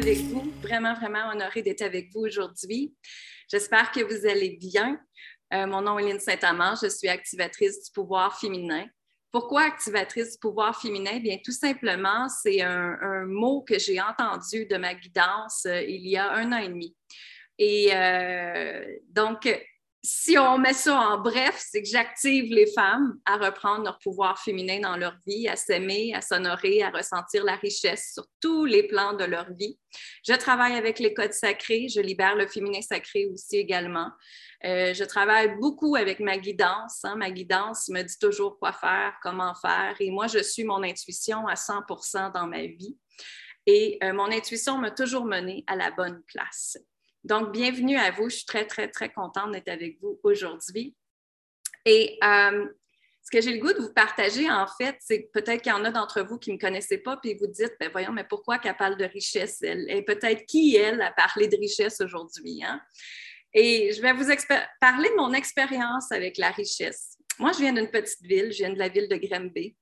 avec vous. Vraiment, vraiment honorée d'être avec vous aujourd'hui. J'espère que vous allez bien. Euh, mon nom est Lynne Saint-Amand, je suis activatrice du pouvoir féminin. Pourquoi activatrice du pouvoir féminin? Bien, tout simplement, c'est un, mot que j'ai entendu de ma guidance euh, il y a un an et demi. Et euh, donc, si on met ça en bref, c'est que j'active les femmes à reprendre leur pouvoir féminin dans leur vie, à s'aimer, à s'honorer, à ressentir la richesse sur tous les plans de leur vie. Je travaille avec les codes sacrés, je libère le féminin sacré aussi également. Euh, je travaille beaucoup avec ma guidance. Hein. Ma guidance me dit toujours quoi faire, comment faire. Et moi, je suis mon intuition à 100% dans ma vie. Et euh, mon intuition m'a toujours menée à la bonne place. Donc, bienvenue à vous. Je suis très, très, très contente d'être avec vous aujourd'hui. Et euh, ce que j'ai le goût de vous partager, en fait, c'est peut-être qu'il y en a d'entre vous qui ne me connaissaient pas, puis vous dites, ben voyons, mais pourquoi qu'elle parle de richesse, elle? Et peut-être qui, elle, a parlé de richesse aujourd'hui, hein? Et je vais vous parler de mon expérience avec la richesse. Moi, je viens d'une petite ville, je viens de la ville de Granby.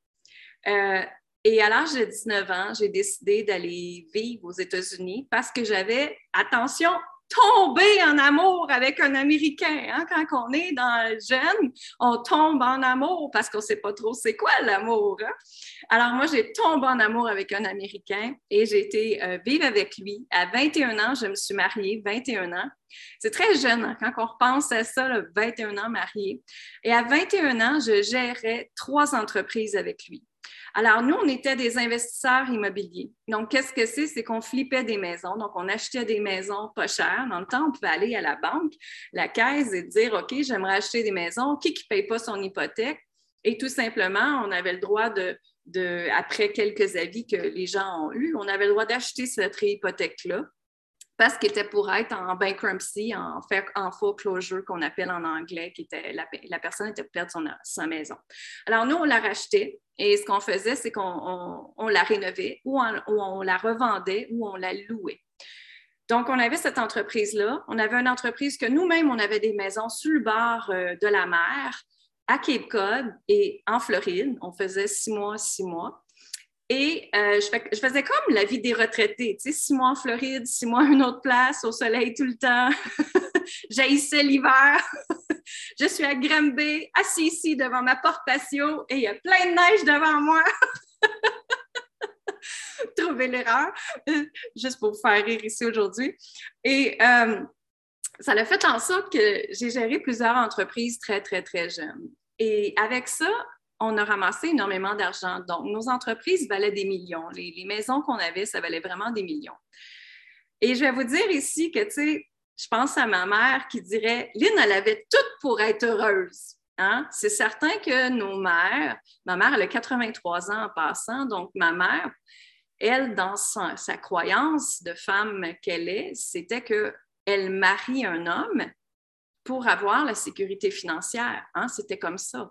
Euh, et à l'âge de 19 ans, j'ai décidé d'aller vivre aux États-Unis parce que j'avais, attention, tomber en amour avec un Américain. Hein? Quand on est dans le jeune, on tombe en amour parce qu'on ne sait pas trop c'est quoi l'amour. Hein? Alors moi, j'ai tombé en amour avec un Américain et j'ai été euh, vivre avec lui. À 21 ans, je me suis mariée, 21 ans. C'est très jeune hein, quand on repense à ça, 21 ans mariée. Et à 21 ans, je gérais trois entreprises avec lui. Alors, nous, on était des investisseurs immobiliers. Donc, qu'est-ce que c'est? C'est qu'on flippait des maisons. Donc, on achetait des maisons pas chères. Dans le temps, on pouvait aller à la banque, la caisse et dire, OK, j'aimerais acheter des maisons. Qui ne paye pas son hypothèque? Et tout simplement, on avait le droit de, de, après quelques avis que les gens ont eus, on avait le droit d'acheter cette hypothèque-là parce qu'il était pour être en bankruptcy, en, en foreclosure qu'on appelle en anglais, qui était la, personne était pour perdre son, sa maison. Alors nous, on la rachetait et ce qu'on faisait, c'est qu'on la rénovait ou on, la revendait ou on la louait. Donc, on avait cette entreprise-là. On avait une entreprise que nous-mêmes, on avait des maisons sur le bord euh, de la mer à Cape Cod et en Floride. On faisait six mois, six mois. Et euh, je, faisais comme la vie des retraités, tu sais, six mois en Floride, six mois à une autre place, au soleil tout le temps. J'haïssais l'hiver. je suis à Granby, assis ici devant ma porte patio et il y a plein de neige devant moi. Trouver l'erreur, juste pour vous faire rire ici aujourd'hui. Et euh, ça a fait en sorte que j'ai géré plusieurs entreprises très, très, très jeunes. Et avec ça, on a ramassé énormément d'argent. Donc, nos entreprises valaient des millions. Les, maisons qu'on avait, ça valait vraiment des millions. Et je vais vous dire ici que, tu sais, je pense à ma mère qui dirait, Lynn, elle avait tout pour être heureuse. Hein? C'est certain que nos mères, ma mère, elle a 83 ans en passant, donc ma mère, elle, dans sa, croyance de femme qu'elle est, c'était qu'elle marie un homme pour avoir la sécurité financière. Hein? C'était comme ça.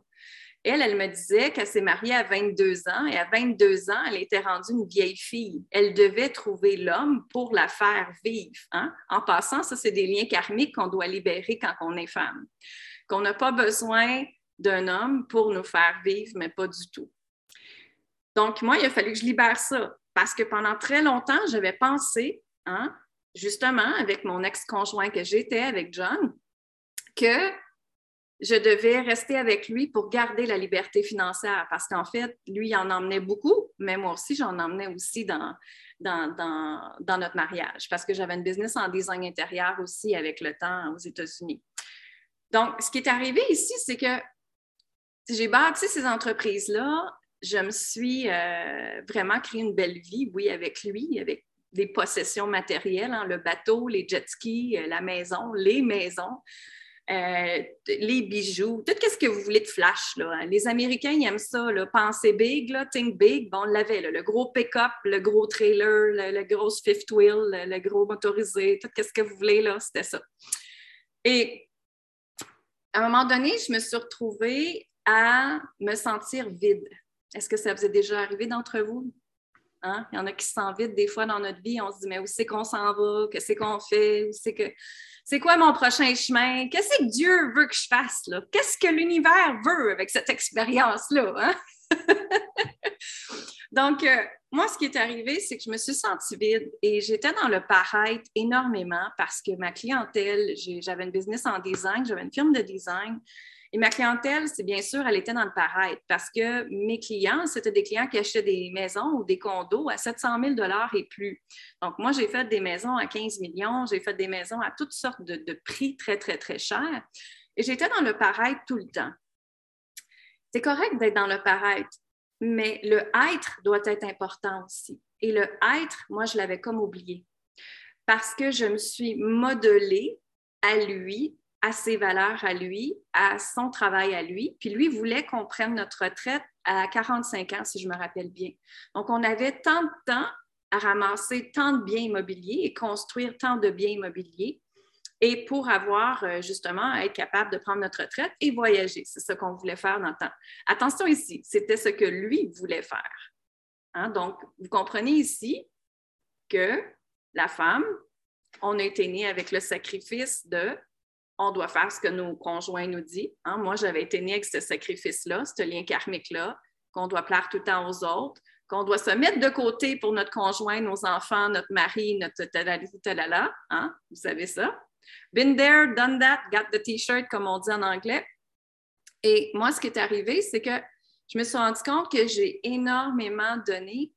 Elle, elle me disait qu'elle s'est mariée à 22 ans et à 22 ans, elle était rendue une vieille fille. Elle devait trouver l'homme pour la faire vivre. Hein. En passant, ça, c'est des liens karmiques qu'on doit libérer quand on est femme. Qu'on n'a pas besoin d'un homme pour nous faire vivre, mais pas du tout. Donc, moi, il a fallu que je libère ça parce que pendant très longtemps, j'avais pensé, hein, justement, avec mon ex-conjoint que j'étais, avec John, que je devais rester avec lui pour garder la liberté financière parce qu'en fait, lui, il en emmenait beaucoup, mais moi aussi, j'en emmenais aussi dans, notre mariage parce que j'avais une business en design intérieur aussi avec le temps aux États-Unis. Donc, ce qui est arrivé ici, c'est que j'ai bâti ces entreprises-là. Je me suis euh, vraiment créé une belle vie, oui, avec lui, avec des possessions matérielles, hein, le bateau, les jet skis, euh, la maison, les maisons. Euh, les bijoux, tout ce que vous voulez de flash. Là. Les Américains, ils aiment ça, là, penser big, think big. Bon, on l'avait, le gros pick-up, le gros trailer, le, gros fifth wheel, le, gros motorisé, tout ce que vous voulez, c'était ça. Et à un moment donné, je me suis retrouvée à me sentir vide. Est-ce que ça vous est déjà arrivé d'entre vous? Hein? Il y en a qui vite des fois dans notre vie. On se dit, mais où c'est qu'on s'en va? Qu'est-ce qu'on fait? c'est que c'est quoi mon prochain chemin? Qu'est-ce que Dieu veut que je fasse? Là? Qu'est-ce que l'univers veut avec cette expérience-là? Hein? Donc, euh, moi, ce qui est arrivé, c'est que je me suis sentie vide et j'étais dans le paraître énormément parce que ma clientèle, j'avais une business en design, j'avais une firme de design. Et ma clientèle, c'est bien sûr, elle était dans le paraître parce que mes clients, c'était des clients qui achetaient des maisons ou des condos à 700 000 et plus. Donc, moi, j'ai fait des maisons à 15 millions, j'ai fait des maisons à toutes sortes de, prix très, très, très chers. Et j'étais dans le paraître tout le temps. C'est correct d'être dans le paraître, mais le être doit être important aussi. Et le être, moi, je l'avais comme oublié parce que je me suis modelée à lui à ses valeurs à lui, à son travail à lui. Puis lui voulait qu'on prenne notre retraite à 45 ans, si je me rappelle bien. Donc, on avait tant de temps à ramasser tant de biens immobiliers et construire tant de biens immobiliers et pour avoir euh, justement être capable de prendre notre retraite et voyager. C'est ce qu'on voulait faire dans le temps. Attention ici, c'était ce que lui voulait faire. Hein? Donc, vous comprenez ici que la femme, on a été né avec le sacrifice de on doit faire ce que nos conjoints nous disent. Hein. Moi, j'avais été née avec ce sacrifice-là, ce lien karmique-là, qu'on doit plaire tout le temps aux autres, qu'on doit se mettre de côté pour notre conjoint, nos enfants, notre mari, notre talala, hein? vous savez ça? Been there, done that, got the t-shirt, comme on dit en anglais. Et moi, ce qui est arrivé, c'est que je me suis rendu compte que j'ai énormément donné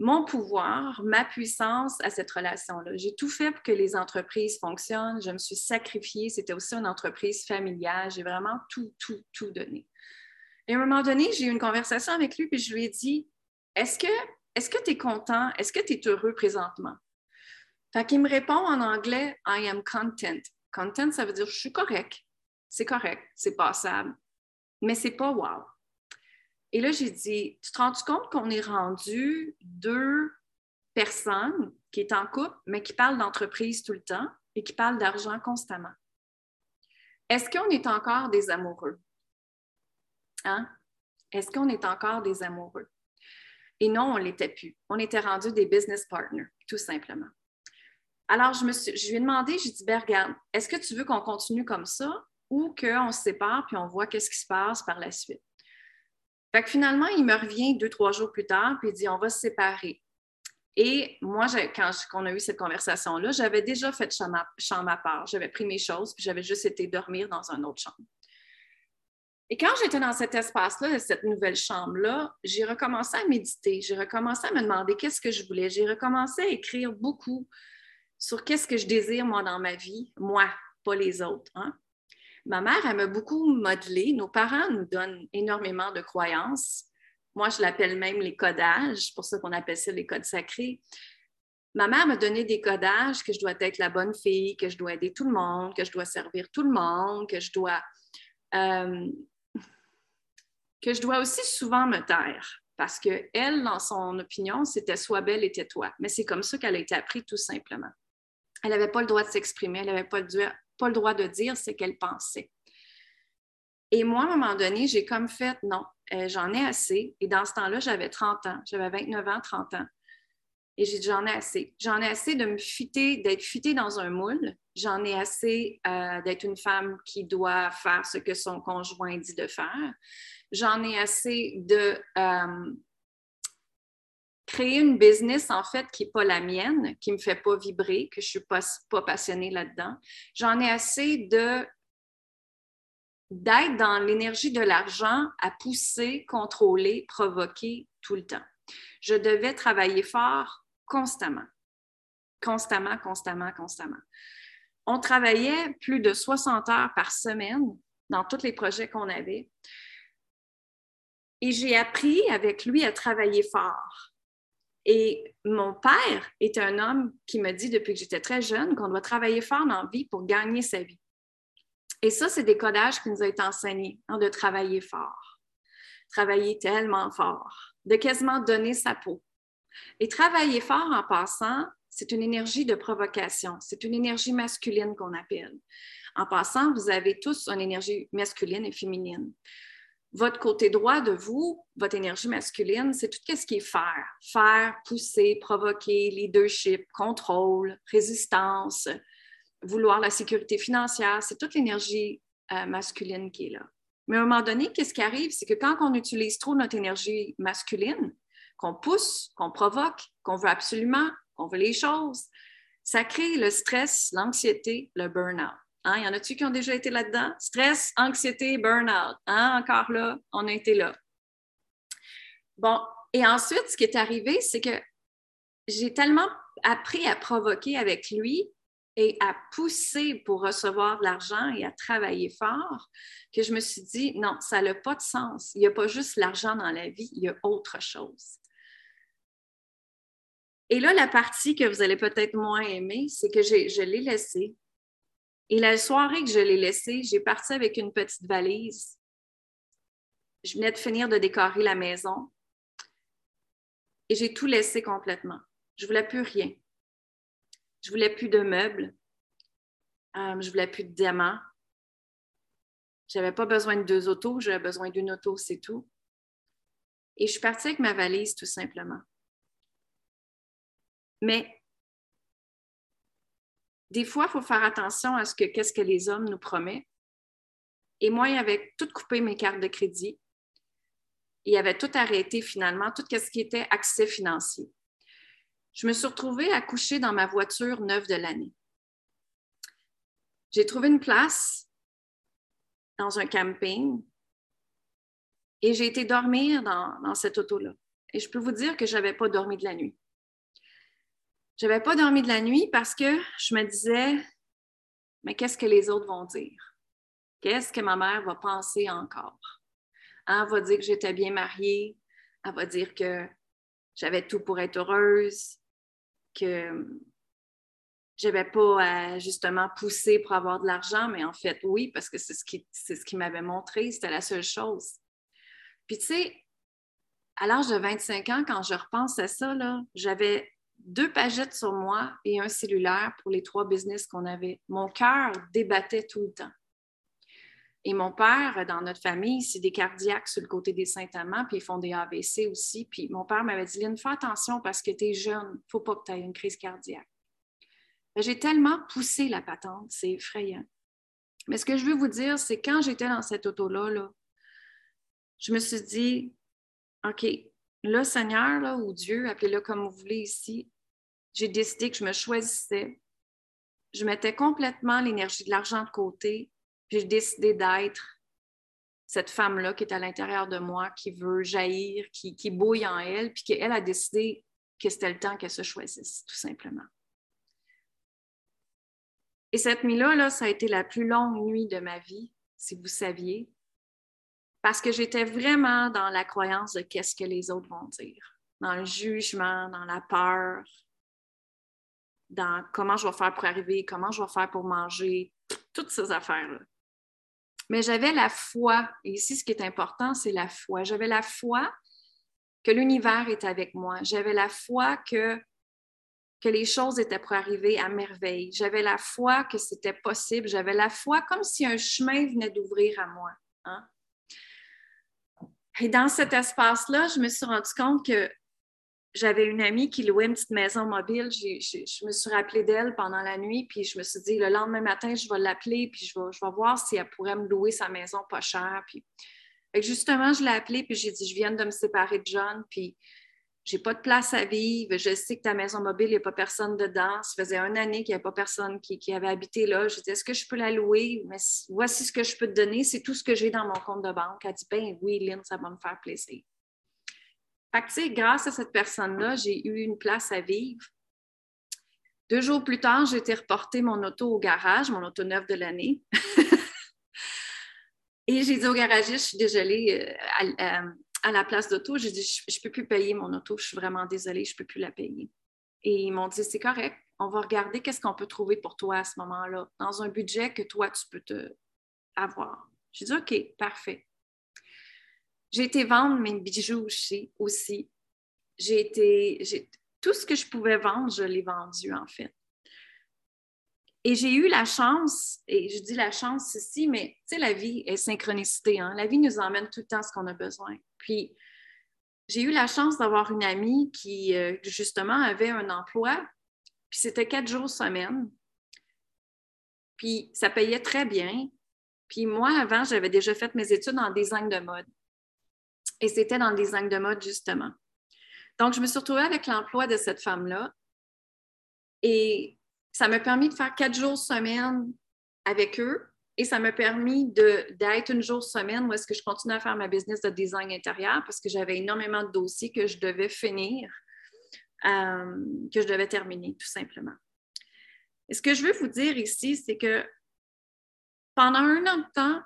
mon pouvoir, ma puissance à cette relation-là. J'ai tout fait pour que les entreprises fonctionnent. Je me suis sacrifiée. C'était aussi une entreprise familiale. J'ai vraiment tout, tout, tout donné. Et à un moment donné, j'ai eu une conversation avec lui, puis je lui ai dit Est-ce que est-ce que tu es content? Est-ce que tu es heureux présentement? Fait qu'il me répond en anglais I am content. Content, ça veut dire je suis correct. C'est correct, c'est passable. Mais c'est pas wow. Et là, j'ai dit, tu te rends compte qu'on est rendu deux personnes qui sont en couple, mais qui parlent d'entreprise tout le temps et qui parlent d'argent constamment? Est-ce qu'on est encore des amoureux? Hein? Est-ce qu'on est encore des amoureux? Et non, on ne l'était plus. On était rendu des business partners, tout simplement. Alors, je, me je lui ai demandé, j'ai dit, ben, regarde, est-ce que tu veux qu'on continue comme ça ou qu'on se sépare puis on voit qu'est-ce qui se passe par la suite? Fait que finalement, il me revient deux, trois jours plus tard, puis il dit on va se séparer. Et moi, quand on a eu cette conversation-là, j'avais déjà fait chambre, à part. J'avais pris mes choses, puis j'avais juste été dormir dans une autre chambre. Et quand j'étais dans cet espace-là, cette nouvelle chambre-là, j'ai recommencé à méditer. J'ai recommencé à me demander qu'est-ce que je voulais. J'ai recommencé à écrire beaucoup sur qu'est-ce que je désire, moi, dans ma vie. Moi, pas les autres. Hein? Ma mère, elle m'a beaucoup modelé. Nos parents nous donnent énormément de croyances. Moi, je l'appelle même les codages, pour ça qu'on appelle ça les codes sacrés. Ma mère m'a donné des codages que je dois être la bonne fille, que je dois aider tout le monde, que je dois servir tout le monde, que je dois, euh, que je dois aussi souvent me taire. Parce qu'elle, dans son opinion, c'était sois belle et tais-toi. Mais c'est comme ça qu'elle a été apprise tout simplement. Elle n'avait pas le droit de s'exprimer, elle n'avait pas, pas le droit de dire ce qu'elle pensait. Et moi, à un moment donné, j'ai comme fait, non, euh, j'en ai assez. Et dans ce temps-là, j'avais 30 ans. J'avais 29 ans, 30 ans. Et j'ai dit, j'en ai assez. J'en ai assez de me fitter, d'être fitée dans un moule. J'en ai assez euh, d'être une femme qui doit faire ce que son conjoint dit de faire. J'en ai assez de euh, créer une business, en fait, qui n'est pas la mienne, qui ne me fait pas vibrer, que je ne suis pas, pas passionnée là-dedans. J'en ai assez de d'être dans l'énergie de l'argent à pousser, contrôler, provoquer tout le temps. Je devais travailler fort constamment, constamment, constamment, constamment. On travaillait plus de 60 heures par semaine dans tous les projets qu'on avait. Et j'ai appris avec lui à travailler fort. Et mon père est un homme qui me dit depuis que j'étais très jeune qu'on doit travailler fort dans la vie pour gagner sa vie. Et ça, c'est des codages qui nous ont été enseignés, hein, de travailler fort, travailler tellement fort, de quasiment donner sa peau. Et travailler fort en passant, c'est une énergie de provocation, c'est une énergie masculine qu'on appelle. En passant, vous avez tous une énergie masculine et féminine. Votre côté droit de vous, votre énergie masculine, c'est tout ce qui est faire. Faire, pousser, provoquer, leadership, contrôle, résistance, vouloir la sécurité financière. C'est toute l'énergie euh, masculine qui est là. Mais à un moment donné, qu'est-ce qui arrive? C'est que quand on utilise trop notre énergie masculine, qu'on pousse, qu'on provoque, qu'on veut absolument, qu'on veut les choses, ça crée le stress, l'anxiété, le burn-out. Hein? Y en a-tu qui ont déjà été là-dedans? Stress, anxiété, burn-out. Hein? Encore là, on a été là. Bon, et ensuite, ce qui est arrivé, c'est que j'ai tellement appris à provoquer avec lui et à pousser pour recevoir de l'argent et à travailler fort que je me suis dit, non, ça n'a pas de sens. Il n'y a pas juste l'argent dans la vie, il y a autre chose. Et là, la partie que vous allez peut-être moins aimer, c'est que je l'ai laissé et la soirée que je l'ai laissé, j'ai parti avec une petite valise. Je venais de finir de décorer la maison et j'ai tout laissé complètement. Je ne voulais plus rien. Je ne voulais plus de meubles. Euh, je ne voulais plus de diamants. Je n'avais pas besoin de deux autos, j'avais besoin d'une auto, c'est tout. Et je suis partie avec ma valise, tout simplement. Mais des fois, il faut faire attention à ce que qu'est-ce que les hommes nous promettent. Et moi, il avait tout coupé mes cartes de crédit. Il avait tout arrêté finalement, tout ce qui était accès financier. Je me suis retrouvée à dans ma voiture neuve de l'année. J'ai trouvé une place dans un camping et j'ai été dormir dans, dans cette auto-là. Et je peux vous dire que je n'avais pas dormi de la nuit. Je n'avais pas dormi de la nuit parce que je me disais, mais qu'est-ce que les autres vont dire? Qu'est-ce que ma mère va penser encore? Elle va dire que j'étais bien mariée, elle va dire que j'avais tout pour être heureuse, que je n'avais pas à justement pousser pour avoir de l'argent, mais en fait, oui, parce que c'est ce qui, c'est m'avait montré, c'était la seule chose. Puis tu sais, à l'âge de 25 ans, quand je repense à ça, j'avais deux pagettes sur moi et un cellulaire pour les trois business qu'on avait. Mon cœur débattait tout le temps. Et mon père, dans notre famille, c'est des cardiaques sur le côté des Saint-Amand, puis ils font des AVC aussi. Puis mon père m'avait dit, Lynn, fais attention parce que tu es jeune, il ne faut pas que tu aies une crise cardiaque. J'ai tellement poussé la patente, c'est effrayant. Mais ce que je veux vous dire, c'est quand j'étais dans cette auto-là, là, je me suis dit, OK, le Seigneur, ou Dieu, appelez-le comme vous voulez ici, j'ai décidé que je me choisissais. Je mettais complètement l'énergie de l'argent de côté, puis j'ai décidé d'être cette femme-là qui est à l'intérieur de moi, qui veut jaillir, qui, qui bouille en elle, puis qu'elle a décidé que c'était le temps qu'elle se choisisse, tout simplement. Et cette nuit-là, là, ça a été la plus longue nuit de ma vie, si vous saviez parce que j'étais vraiment dans la croyance de qu'est-ce que les autres vont dire, dans le jugement, dans la peur, dans comment je vais faire pour arriver, comment je vais faire pour manger, toutes ces affaires-là. Mais j'avais la foi, et ici ce qui est important, c'est la foi. J'avais la foi que l'univers est avec moi. J'avais la foi que, que les choses étaient pour arriver à merveille. J'avais la foi que c'était possible. J'avais la foi comme si un chemin venait d'ouvrir à moi. Hein? Et dans cet espace-là, je me suis rendu compte que j'avais une amie qui louait une petite maison mobile. je me suis rappelée d'elle pendant la nuit, puis je me suis dit, le lendemain matin, je vais l'appeler, puis je vais, voir si elle pourrait me louer sa maison pas cher. Puis, justement, je l'ai appelée, puis j'ai dit, je viens de me séparer de John, puis j'ai pas de place à vivre, je sais que ta maison mobile, il n'y a pas personne dedans. Ça faisait une année qu'il n'y avait pas personne qui, avait habité là. Je dit, est-ce que je peux la louer? Mais voici ce que je peux te donner, c'est tout ce que j'ai dans mon compte de banque. Elle dit, ben oui, Lynn, ça va me faire plaisir. Grâce à cette personne-là, j'ai eu une place à vivre. Deux jours plus tard, j'ai été reporter mon auto au garage, mon auto neuf de l'année. Et j'ai dit au garagiste, je suis désolée, euh, à la place d'auto, j'ai dit, je ne peux plus payer mon auto, je suis vraiment désolée, je ne peux plus la payer. Et ils m'ont dit, c'est correct, on va regarder qu'est-ce qu'on peut trouver pour toi à ce moment-là, dans un budget que toi, tu peux te avoir. J'ai dit, OK, parfait. J'ai été vendre mes bijoux aussi. J'ai été, tout ce que je pouvais vendre, je l'ai vendu en fait. Et j'ai eu la chance, et je dis la chance ici, mais tu sais, la vie est synchronicité. Hein? La vie nous emmène tout le temps ce qu'on a besoin. Puis, j'ai eu la chance d'avoir une amie qui, euh, justement, avait un emploi, puis c'était quatre jours semaine. Puis, ça payait très bien. Puis, moi, avant, j'avais déjà fait mes études en design de mode. Et c'était dans le design de mode, justement. Donc, je me suis retrouvée avec l'emploi de cette femme-là. Et ça m'a permis de faire quatre jours semaine avec eux et ça m'a permis d'être une jour semaine où est-ce que je continue à faire ma business de design intérieur parce que j'avais énormément de dossiers que je devais finir, euh, que je devais terminer tout simplement. Et ce que je veux vous dire ici, c'est que pendant un an de temps,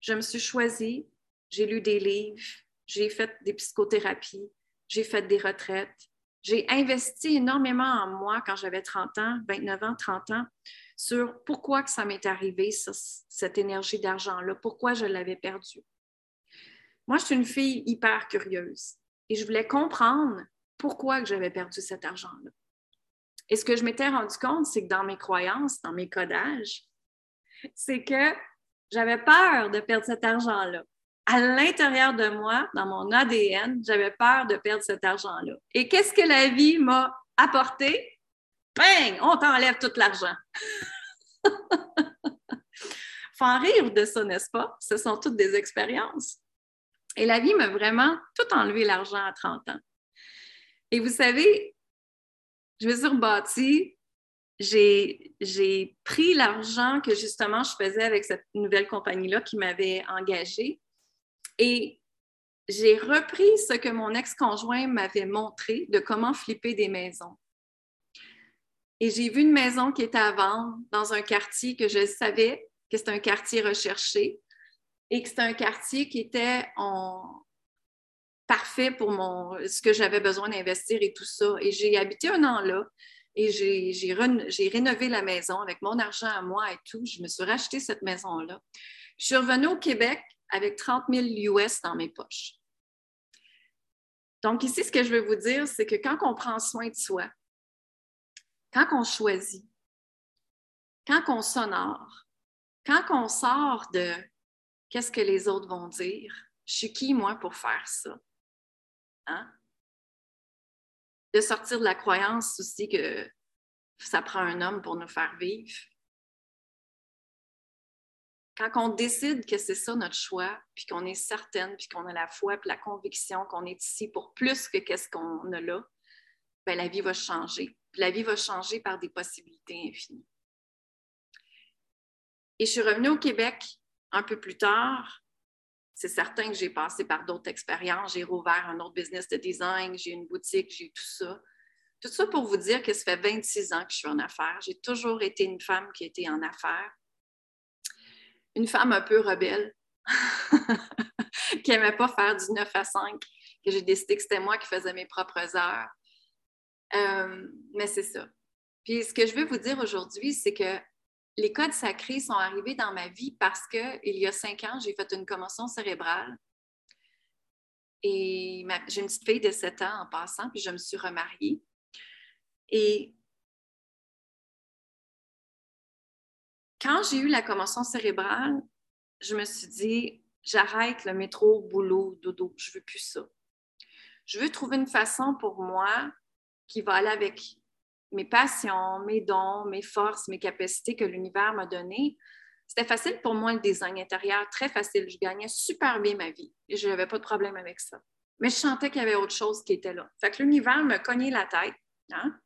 je me suis choisie, j'ai lu des livres, j'ai fait des psychothérapies, j'ai fait des retraites, j'ai investi énormément en moi quand j'avais 30 ans, 29 ans, 30 ans, sur pourquoi que ça m'est arrivé, cette énergie d'argent-là, pourquoi je l'avais perdue. Moi, je suis une fille hyper curieuse et je voulais comprendre pourquoi j'avais perdu cet argent-là. Et ce que je m'étais rendu compte, c'est que dans mes croyances, dans mes codages, c'est que j'avais peur de perdre cet argent-là à l'intérieur de moi, dans mon ADN, j'avais peur de perdre cet argent-là. Et qu'est-ce que la vie m'a apporté? Bang! On t'enlève tout l'argent. Faut en rire de ça, n'est-ce pas? Ce sont toutes des expériences. Et la vie m'a vraiment tout enlevé l'argent à 30 ans. Et vous savez, je me suis rebâtie, j'ai pris l'argent que justement je faisais avec cette nouvelle compagnie-là qui m'avait engagée et j'ai repris ce que mon ex-conjoint m'avait montré de comment flipper des maisons. Et j'ai vu une maison qui était à vendre dans un quartier que je savais que c'était un quartier recherché et que c'était un quartier qui était parfait pour mon... ce que j'avais besoin d'investir et tout ça. Et j'ai habité un an là et j'ai rénové la maison avec mon argent à moi et tout. Je me suis racheté cette maison-là. Je suis revenue au Québec avec 30 000 US dans mes poches. Donc ici, ce que je veux vous dire, c'est que quand on prend soin de soi, quand on choisit, quand on s'honore, quand on sort de qu'est-ce que les autres vont dire, je suis qui moi pour faire ça? Hein? De sortir de la croyance aussi que ça prend un homme pour nous faire vivre quand on décide que c'est ça notre choix, puis qu'on est certaine, puis qu'on a la foi, puis la conviction qu'on est ici pour plus que qu'est-ce qu'on a là, bien, la vie va changer. La vie va changer par des possibilités infinies. Et je suis revenue au Québec un peu plus tard. C'est certain que j'ai passé par d'autres expériences. J'ai rouvert un autre business de design, j'ai une boutique, j'ai tout ça. Tout ça pour vous dire que ça fait 26 ans que je suis en affaires. J'ai toujours été une femme qui était en affaires une femme un peu rebelle, qui n'aimait pas faire du 9 à 5, que j'ai décidé que c'était moi qui faisais mes propres heures. Euh, mais c'est ça. Puis ce que je veux vous dire aujourd'hui, c'est que les codes sacrés sont arrivés dans ma vie parce qu'il y a cinq ans, j'ai fait une commotion cérébrale. Et j'ai une petite fille de 7 ans en passant, puis je me suis remariée. Et quand j'ai eu la commotion cérébrale, je me suis dit, j'arrête le métro, boulot, dodo, je veux plus ça. Je veux trouver une façon pour moi qui va aller avec mes passions, mes dons, mes forces, mes capacités que l'univers m'a données. C'était facile pour moi le design intérieur, très facile. Je gagnais super bien ma vie et je n'avais pas de problème avec ça. Mais je sentais qu'il y avait autre chose qui était là. Fait que l'univers me cognait la tête. Hein?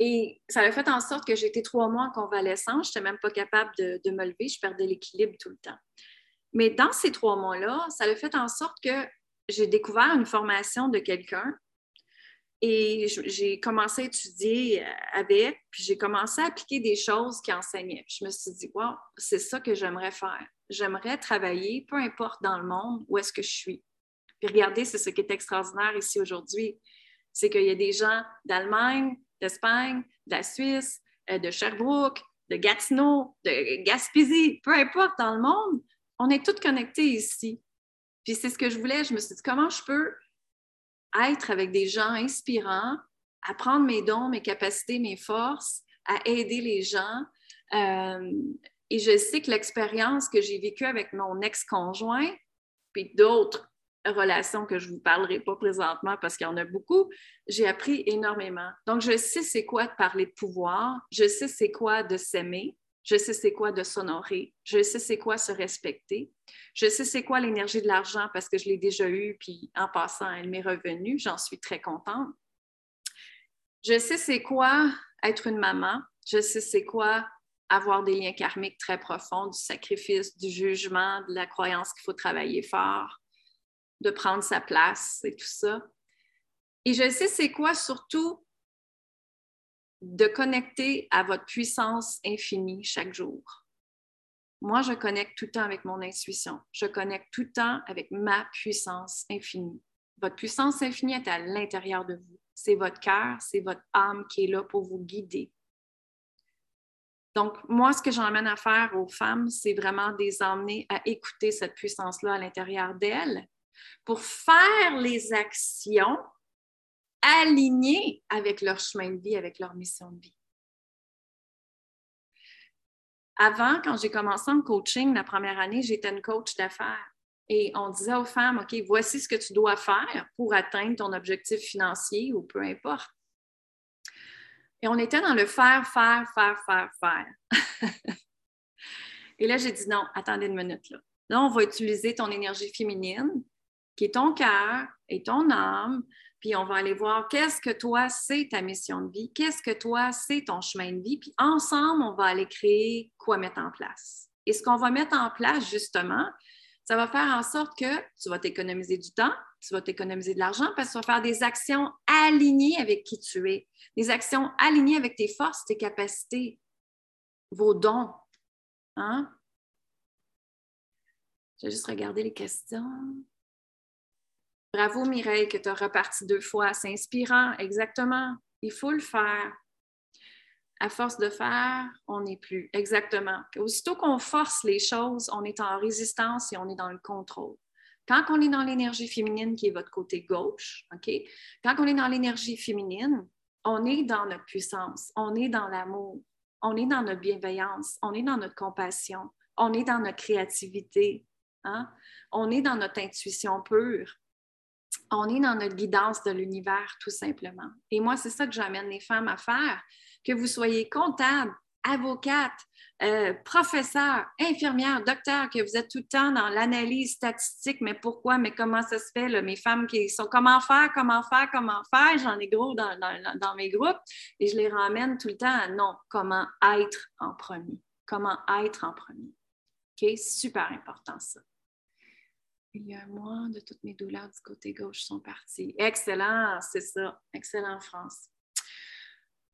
Et ça a fait en sorte que j'étais trois mois en convalescence. Je n'étais même pas capable de, me lever. Je perdais l'équilibre tout le temps. Mais dans ces trois mois-là, ça a fait en sorte que j'ai découvert une formation de quelqu'un et j'ai commencé à étudier avec, puis j'ai commencé à appliquer des choses qui enseignaient. je me suis dit, wow, c'est ça que j'aimerais faire. J'aimerais travailler, peu importe dans le monde où est-ce que je suis. Puis regardez, c'est ce qui est extraordinaire ici aujourd'hui. C'est qu'il y a des gens d'Allemagne, d'Espagne, de la Suisse, euh, de Sherbrooke, de Gatineau, de Gaspésie, peu importe dans le monde, on est tous connectés ici. Puis c'est ce que je voulais. Je me suis dit, comment je peux être avec des gens inspirants, apprendre mes dons, mes capacités, mes forces, à aider les gens. Euh, et je sais que l'expérience que j'ai vécue avec mon ex-conjoint, puis d'autres relations que je ne vous parlerai pas présentement parce qu'il y en a beaucoup, j'ai appris énormément. Donc, je sais c'est quoi de parler de pouvoir, je sais c'est quoi de s'aimer, je sais c'est quoi de s'honorer, je sais c'est quoi se respecter, je sais c'est quoi l'énergie de l'argent parce que je l'ai déjà eu, puis en passant, elle m'est revenue, j'en suis très contente. Je sais c'est quoi être une maman, je sais c'est quoi avoir des liens karmiques très profonds, du sacrifice, du jugement, de la croyance qu'il faut travailler fort, de prendre sa place et tout ça. Et je sais c'est quoi surtout de connecter à votre puissance infinie chaque jour. Moi, je connecte tout le temps avec mon intuition. Je connecte tout le temps avec ma puissance infinie. Votre puissance infinie est à l'intérieur de vous. C'est votre cœur, c'est votre âme qui est là pour vous guider. Donc, moi, ce que j'emmène à faire aux femmes, c'est vraiment de les emmener à écouter cette puissance-là à l'intérieur d'elles pour faire les actions alignées avec leur chemin de vie, avec leur mission de vie. Avant, quand j'ai commencé en coaching la première année, j'étais une coach d'affaires. Et on disait aux femmes, OK, voici ce que tu dois faire pour atteindre ton objectif financier ou peu importe. Et on était dans le faire, faire, faire, faire, faire. Et là, j'ai dit non, attendez une minute. Là. là, on va utiliser ton énergie féminine qui est ton cœur et ton âme, puis on va aller voir qu'est-ce que toi, c'est ta mission de vie, qu'est-ce que toi, c'est ton chemin de vie, puis ensemble, on va aller créer quoi mettre en place. Et ce qu'on va mettre en place, justement, ça va faire en sorte que tu vas t'économiser du temps, tu vas t'économiser de l'argent parce que tu vas faire des actions alignées avec qui tu es, des actions alignées avec tes forces, tes capacités, vos dons. Hein? Je vais juste regarder les questions. Bravo Mireille que tu as reparti deux fois. C'est inspirant, exactement. Il faut le faire. À force de faire, on n'est plus. Exactement. Aussitôt qu'on force les choses, on est en résistance et on est dans le contrôle. Quand on est dans l'énergie féminine, qui est votre côté gauche, OK? Quand on est dans l'énergie féminine, on est dans notre puissance, on est dans l'amour, on est dans notre bienveillance, on est dans notre compassion, on est dans notre créativité, hein? on est dans notre intuition pure on est dans notre guidance de l'univers, tout simplement. Et moi, c'est ça que j'amène les femmes à faire, que vous soyez comptable, avocate, euh, professeur, infirmière, docteur, que vous êtes tout le temps dans l'analyse statistique, mais pourquoi, mais comment ça se fait, mes femmes qui sont comment faire, comment faire, comment faire, j'en ai gros dans, dans, mes groupes, et je les ramène tout le temps à non, comment être en premier, comment être en premier. OK? Super important ça. Il y a un mois, de toutes mes douleurs du côté gauche sont parties. Excellent, c'est ça. Excellent, France.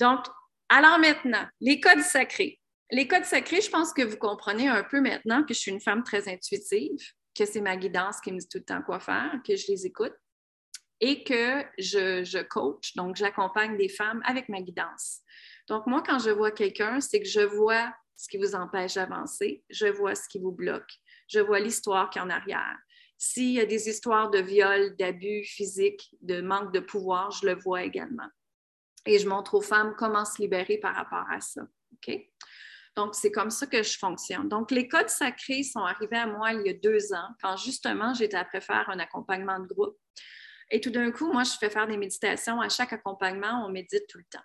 Donc, alors maintenant, les codes sacrés. Les codes sacrés, je pense que vous comprenez un peu maintenant que je suis une femme très intuitive, que c'est ma guidance qui me dit tout le temps quoi faire, que je les écoute et que je, je coach, donc j'accompagne des femmes avec ma guidance. Donc, moi, quand je vois quelqu'un, c'est que je vois ce qui vous empêche d'avancer, je vois ce qui vous bloque, je vois l'histoire qui est en arrière, s'il y a des histoires de viol, d'abus physiques, de manque de pouvoir, je le vois également. Et je montre aux femmes comment se libérer par rapport à ça. OK? Donc, c'est comme ça que je fonctionne. Donc, les codes sacrés sont arrivés à moi il y a deux ans, quand justement j'étais après faire un accompagnement de groupe. Et tout d'un coup, moi, je fais faire des méditations. À chaque accompagnement, on médite tout le temps.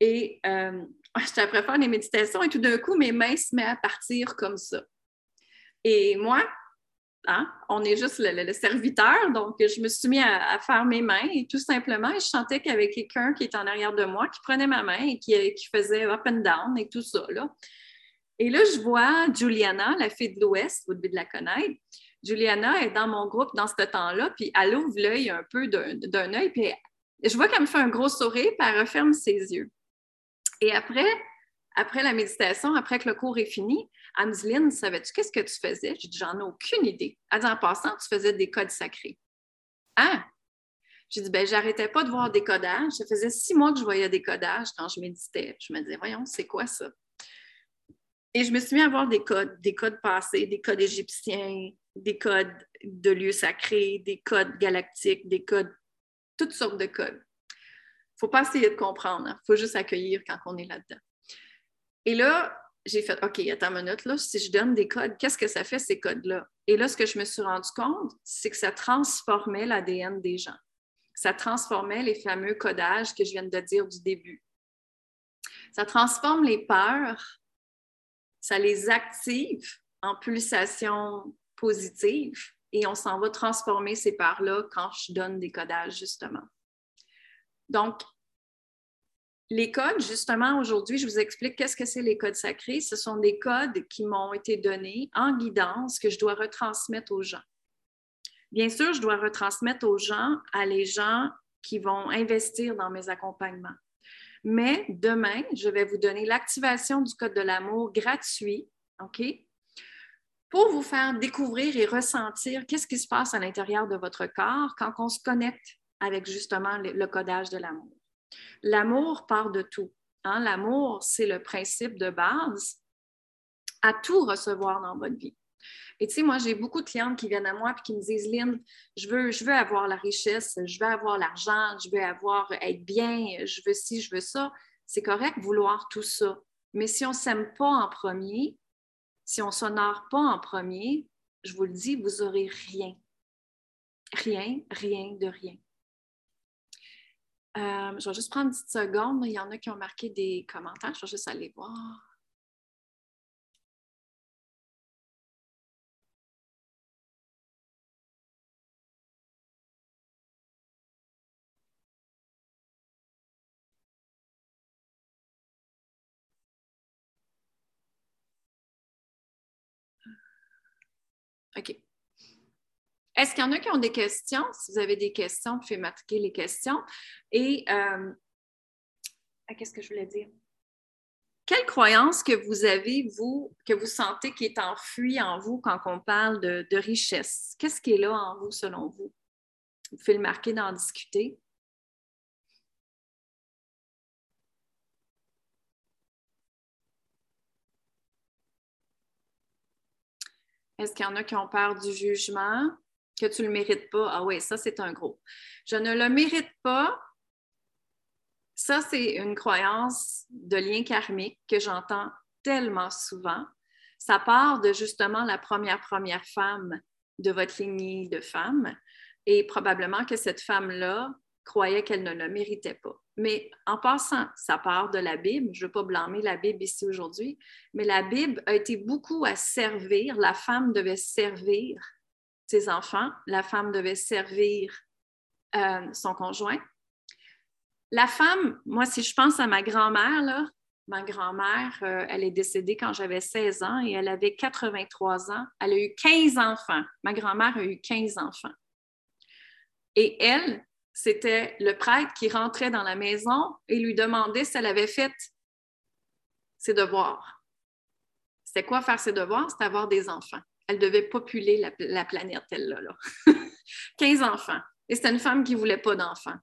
Et euh, j'étais après faire des méditations et tout d'un coup, mes mains se mettent à partir comme ça. Et moi, Hein? On est juste le, serviteur, donc je me suis mis à, faire mes mains et tout simplement, je sentais qu'il y avait quelqu'un qui était en arrière de moi, qui prenait ma main et qui, faisait up and down et tout ça. Et là, je vois Juliana, la fille de l'Ouest, vous devez de la connaître. Juliana est dans mon groupe dans ce temps-là, puis elle ouvre l'œil un peu d'un œil, puis je vois qu'elle me fait un gros sourire, puis elle referme ses yeux. Et après, après la méditation, après que le cours est fini, Lynn, savais-tu qu'est-ce que tu faisais? J'ai dit J'en ai aucune idée. Elle dit En passant, tu faisais des codes sacrés. Ah! J'ai dit ben, j'arrêtais pas de voir des codages. Ça faisait six mois que je voyais des codages quand je méditais. Je me disais Voyons, c'est quoi ça? Et je me suis mis à voir des codes, des codes passés, des codes égyptiens, des codes de lieux sacrés, des codes galactiques, des codes, toutes sortes de codes. Il ne faut pas essayer de comprendre, il hein. faut juste accueillir quand on est là-dedans. Et là, j'ai fait, OK, attends une minute, là, si je donne des codes, qu'est-ce que ça fait, ces codes-là? Et là, ce que je me suis rendu compte, c'est que ça transformait l'ADN des gens. Ça transformait les fameux codages que je viens de dire du début. Ça transforme les peurs, ça les active en pulsations positives et on s'en va transformer ces peurs-là quand je donne des codages, justement. Donc, les codes, justement, aujourd'hui, je vous explique qu'est-ce que c'est les codes sacrés. Ce sont des codes qui m'ont été donnés en guidance que je dois retransmettre aux gens. Bien sûr, je dois retransmettre aux gens, à les gens qui vont investir dans mes accompagnements. Mais demain, je vais vous donner l'activation du code de l'amour gratuit, OK? Pour vous faire découvrir et ressentir qu'est-ce qui se passe à l'intérieur de votre corps quand on se connecte avec justement le codage de l'amour. L'amour part de tout. Hein. L'amour, c'est le principe de base à tout recevoir dans votre vie. Et tu sais, moi, j'ai beaucoup de clientes qui viennent à moi et qui me disent, Lynn, je veux, je veux avoir la richesse, je veux avoir l'argent, je veux avoir, être bien, je veux ci, je veux ça. C'est correct vouloir tout ça. Mais si on ne s'aime pas en premier, si on ne s'honore pas en premier, je vous le dis, vous n'aurez rien. Rien, rien de rien. Euh, je vais juste prendre une petite seconde. Il y en a qui ont marqué des commentaires. Je vais juste aller voir. Est-ce qu'il y en a qui ont des questions? Si vous avez des questions, vous pouvez marquer les questions? Et euh, ah, qu'est-ce que je voulais dire? Quelle croyance que vous avez, vous, que vous sentez qui est enfouie en vous quand on parle de, de richesse? Qu'est-ce qui est là en vous, selon vous? Vous pouvez le marquer d'en discuter. Est-ce qu'il y en a qui ont peur du jugement? Que tu ne le mérites pas. Ah oui, ça, c'est un gros. Je ne le mérite pas. Ça, c'est une croyance de lien karmique que j'entends tellement souvent. Ça part de justement la première première femme de votre lignée de femmes et probablement que cette femme-là croyait qu'elle ne le méritait pas. Mais en passant, ça part de la Bible. Je ne veux pas blâmer la Bible ici aujourd'hui, mais la Bible a été beaucoup à servir. La femme devait servir ses enfants. La femme devait servir euh, son conjoint. La femme, moi, si je pense à ma grand-mère, ma grand-mère, euh, elle est décédée quand j'avais 16 ans et elle avait 83 ans. Elle a eu 15 enfants. Ma grand-mère a eu 15 enfants. Et elle, c'était le prêtre qui rentrait dans la maison et lui demandait si elle avait fait ses devoirs. C'était quoi faire ses devoirs? C'était avoir des enfants elle devait populer la, planète, elle-là. Là. 15 enfants. Et c'était une femme qui ne voulait pas d'enfants.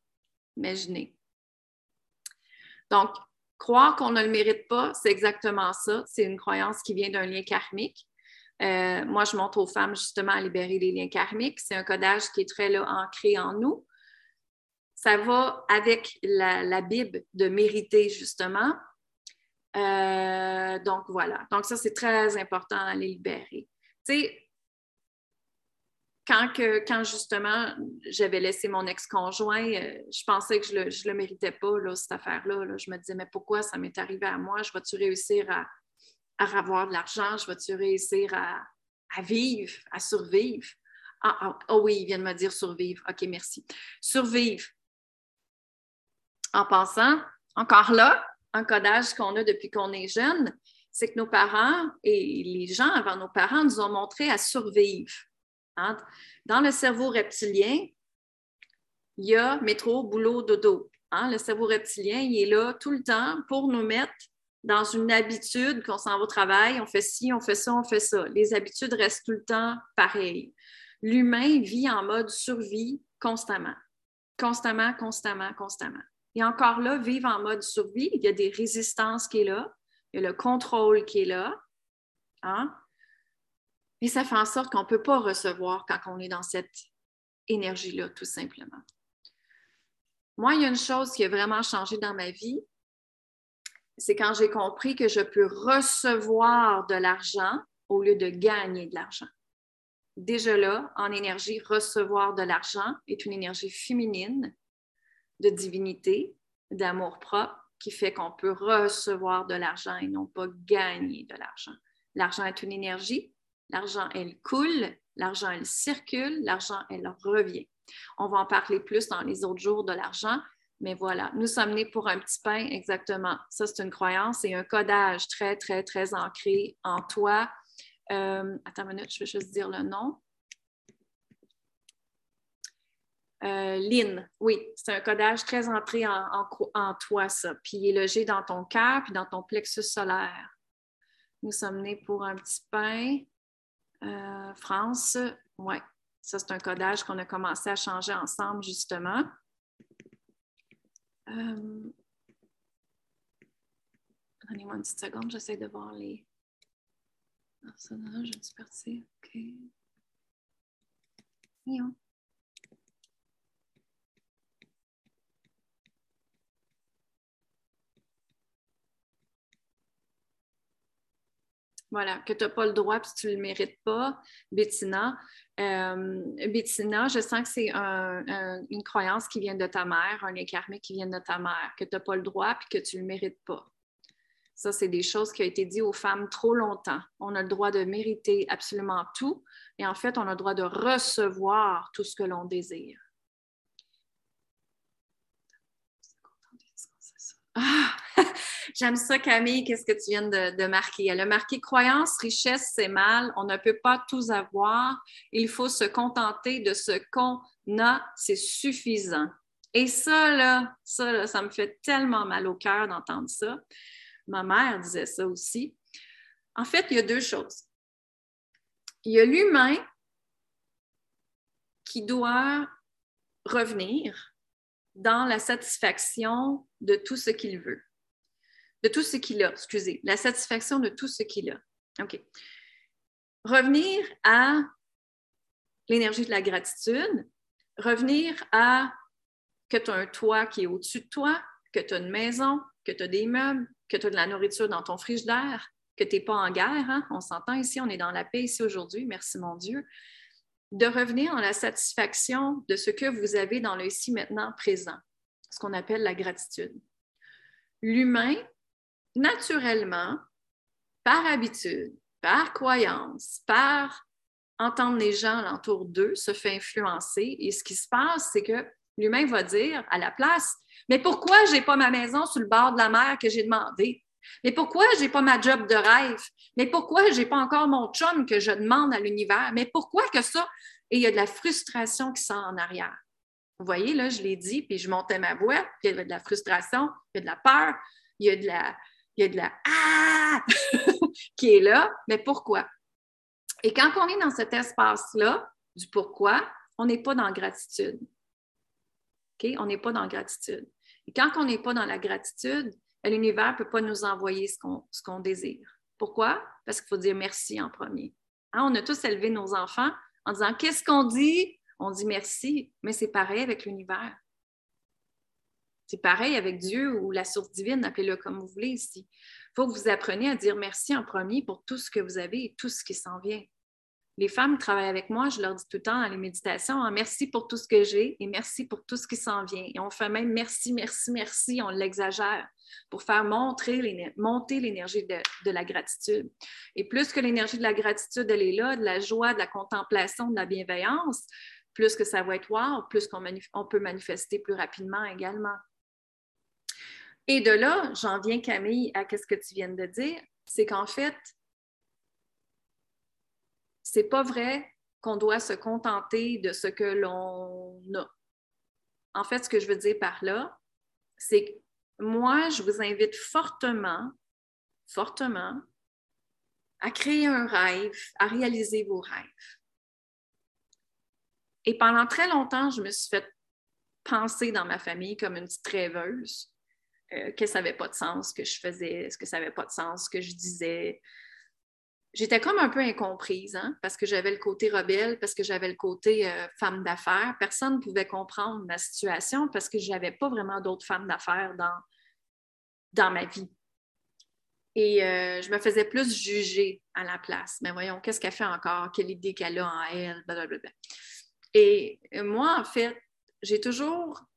Imaginez. Donc, croire qu'on ne le mérite pas, c'est exactement ça. C'est une croyance qui vient d'un lien karmique. Euh, moi, je montre aux femmes justement à libérer les liens karmiques. C'est un codage qui est très ancré en nous. Ça va avec la, la Bible de mériter, justement. Euh, donc, voilà. Donc, ça, c'est très important à les libérer sais, quand, quand justement j'avais laissé mon ex-conjoint, euh, je pensais que je ne le, le, méritais pas, là, cette affaire-là. Je me disais, mais pourquoi ça m'est arrivé à moi? Je vais-tu réussir à, avoir de l'argent? Je vais-tu réussir à, vivre, à survivre? Ah, ah, ah, oui, il vient de me dire survivre. OK, merci. Survivre. En passant, encore là, un codage qu'on a depuis qu'on est jeune, c'est que nos parents et les gens avant nos parents nous ont montré à survivre. Hein. Dans le cerveau reptilien, il y a métro, boulot, dodo. Hein. Le cerveau reptilien, il est là tout le temps pour nous mettre dans une habitude qu'on s'en va au travail, on fait ci, on fait ça, on fait ça. Les habitudes restent tout le temps pareilles. L'humain vit en mode survie constamment. Constamment, constamment, constamment. Et encore là, vivre en mode survie, il y a des résistances qui sont là, il y a le contrôle qui est là. Hein? Et ça fait en sorte qu'on ne peut pas recevoir quand on est dans cette énergie-là, tout simplement. Moi, il y a une chose qui a vraiment changé dans ma vie. c'est quand j'ai compris que je peux recevoir de l'argent au lieu de gagner de l'argent. Déjà là, en énergie, recevoir de l'argent est une énergie féminine de divinité, d'amour propre, qui fait qu'on peut recevoir de l'argent et non pas gagner de l'argent. L'argent est une énergie, l'argent, elle coule, l'argent, elle circule, l'argent, elle revient. On va en parler plus dans les autres jours de l'argent, mais voilà, nous sommes nés pour un petit pain, exactement. Ça, c'est une croyance et un codage très, très, très ancré en toi. Euh, attends une minute, je vais juste dire le nom. Euh, oui, c'est un codage très ancré en, toi, ça. Puis il est logé dans ton cœur, puis dans ton plexus solaire. Nous sommes nés pour un petit pain. Euh, France, oui, ça c'est un codage qu'on a commencé à changer ensemble, justement. Euh, donnez-moi une petite seconde, j'essaie de voir les. je suis partie. OK. Voilà, que tu n'as pas le droit puis tu ne le mérites pas, Bettina. Euh, Bettina, je sens que c'est une croyance qui vient de ta mère, un lien qui vient de ta mère, que tu n'as pas le droit puis que tu ne le mérites pas. Ça, c'est des choses qui ont été dites aux femmes trop longtemps. On a le droit de mériter absolument tout et en fait, on a le droit de recevoir tout ce que l'on désire. Ah! J'aime ça, Camille, qu'est-ce que tu viens de, marquer? Elle a marqué croyance, richesse, c'est mal. On ne peut pas tout avoir. Il faut se contenter de ce qu'on a. C'est suffisant. Et ça, là, ça, ça me fait tellement mal au cœur d'entendre ça. Ma mère disait ça aussi. En fait, il y a deux choses. Il y a l'humain qui doit revenir dans la satisfaction de tout ce qu'il veut de tout ce qu'il a, excusez, la satisfaction de tout ce qu'il a. OK. Revenir à l'énergie de la gratitude, revenir à que tu as un toit qui est au-dessus de toi, que tu as une maison, que tu as des meubles, que tu as de la nourriture dans ton frigidaire, que tu n'es pas en guerre. Hein? On s'entend ici, on est dans la paix ici aujourd'hui, merci mon Dieu. De revenir dans la satisfaction de ce que vous avez dans le ici maintenant présent, ce qu'on appelle la gratitude. L'humain naturellement, par habitude, par croyance, par entendre les gens alentour d'eux, se fait influencer. Et ce qui se passe, c'est que l'humain va dire à la place, mais pourquoi je n'ai pas ma maison sur le bord de la mer que j'ai demandé? Mais pourquoi je n'ai pas ma job de rêve? Mais pourquoi je n'ai pas encore mon chum que je demande à l'univers? Mais pourquoi que ça? Et il y a de la frustration qui sort en arrière. Vous voyez, là, je l'ai dit, puis je montais ma voix, puis il y avait de la frustration, il y a de la peur, il y a de la, il y a de la Ah qui est là, mais pourquoi? Et quand on est dans cet espace-là, du pourquoi, on n'est pas dans gratitude. On n'est pas dans gratitude. Et quand on n'est pas dans la gratitude, l'univers ne peut pas nous envoyer ce qu'on désire. Pourquoi? Parce qu'il faut dire merci en premier. Hein, on a tous élevé nos enfants en disant qu'est-ce qu'on dit? On dit merci, mais c'est pareil avec l'univers. C'est pareil avec Dieu ou la source divine, appelez-le comme vous voulez ici. Il faut que vous appreniez à dire merci en premier pour tout ce que vous avez et tout ce qui s'en vient. Les femmes qui travaillent avec moi, je leur dis tout le temps dans les méditations, hein, merci pour tout ce que j'ai et merci pour tout ce qui s'en vient. Et on fait même merci, merci, merci, on l'exagère pour faire monter l'énergie de, la gratitude. Et plus que l'énergie de la gratitude, elle est là, de la joie, de la contemplation, de la bienveillance, plus que ça va être wow, plus qu'on on peut manifester plus rapidement également. Et de là, j'en viens, Camille, à ce que tu viens de dire, c'est qu'en fait, c'est pas vrai qu'on doit se contenter de ce que l'on a. En fait, ce que je veux dire par là, c'est que moi, je vous invite fortement, fortement, à créer un rêve, à réaliser vos rêves. Et pendant très longtemps, je me suis fait penser dans ma famille comme une petite rêveuse. Euh, que ça n'avait pas de sens que je faisais, ce que ça n'avait pas de sens ce que je disais. J'étais comme un peu incomprise, hein, parce que j'avais le côté rebelle, parce que j'avais le côté euh, femme d'affaires. Personne ne pouvait comprendre ma situation parce que je n'avais pas vraiment d'autres femmes d'affaires dans, dans ma vie. Et euh, je me faisais plus juger à la place. Mais voyons, qu'est-ce qu'elle fait encore? Quelle idée qu'elle a en elle? Blablabla. Et moi, en fait, j'ai toujours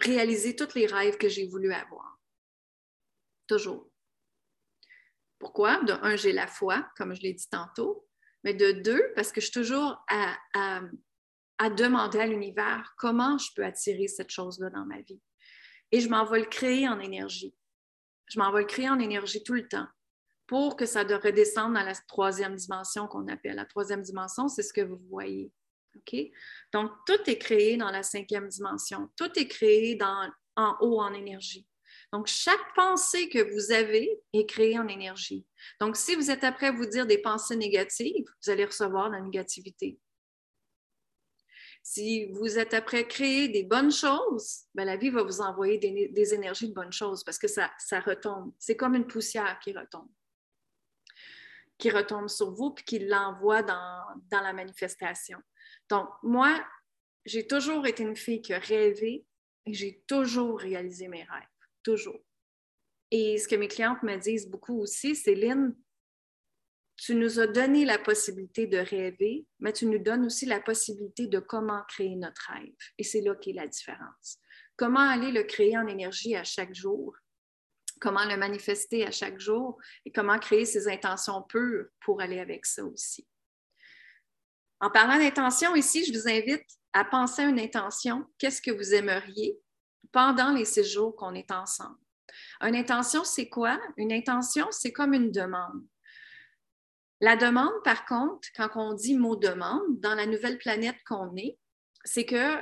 réalisé tous les rêves que j'ai voulu avoir. Toujours. Pourquoi? De un, j'ai la foi, comme je l'ai dit tantôt, mais de deux, parce que je suis toujours à, à demander à l'univers comment je peux attirer cette chose-là dans ma vie. Et je m'en vais le créer en énergie je m'en vais le créer en énergie tout le temps pour que ça redescende dans la troisième dimension qu'on appelle. La troisième dimension, c'est ce que vous voyez. Donc, tout est créé dans la cinquième dimension. Tout est créé en haut en énergie. Donc, chaque pensée que vous avez est créée en énergie. Donc, si vous êtes après à vous dire des pensées négatives, vous allez recevoir la négativité. Si vous êtes après créer des bonnes choses, ben, la vie va vous envoyer des, énergies de bonnes choses parce que ça, retombe. C'est comme une poussière qui retombe, qui retombe sur vous puis qui l'envoie dans la manifestation. Donc, moi, j'ai toujours été une fille qui a rêvé et j'ai toujours réalisé mes rêves, toujours. Et ce que mes clientes me disent beaucoup aussi, Lynn, tu nous as donné la possibilité de rêver, mais tu nous donnes aussi la possibilité de comment créer notre rêve. Et c'est là qu'est la différence. Comment aller le créer en énergie à chaque jour, comment le manifester à chaque jour? Et comment créer ses intentions pures pour aller avec ça aussi? En parlant d'intention, ici, je vous invite à penser à une intention. Qu'est-ce que vous aimeriez pendant les séjours qu'on est ensemble? Une intention, c'est quoi? Une intention, c'est comme une demande. La demande, par contre, quand on dit mot demande, dans la nouvelle planète qu'on est, c'est que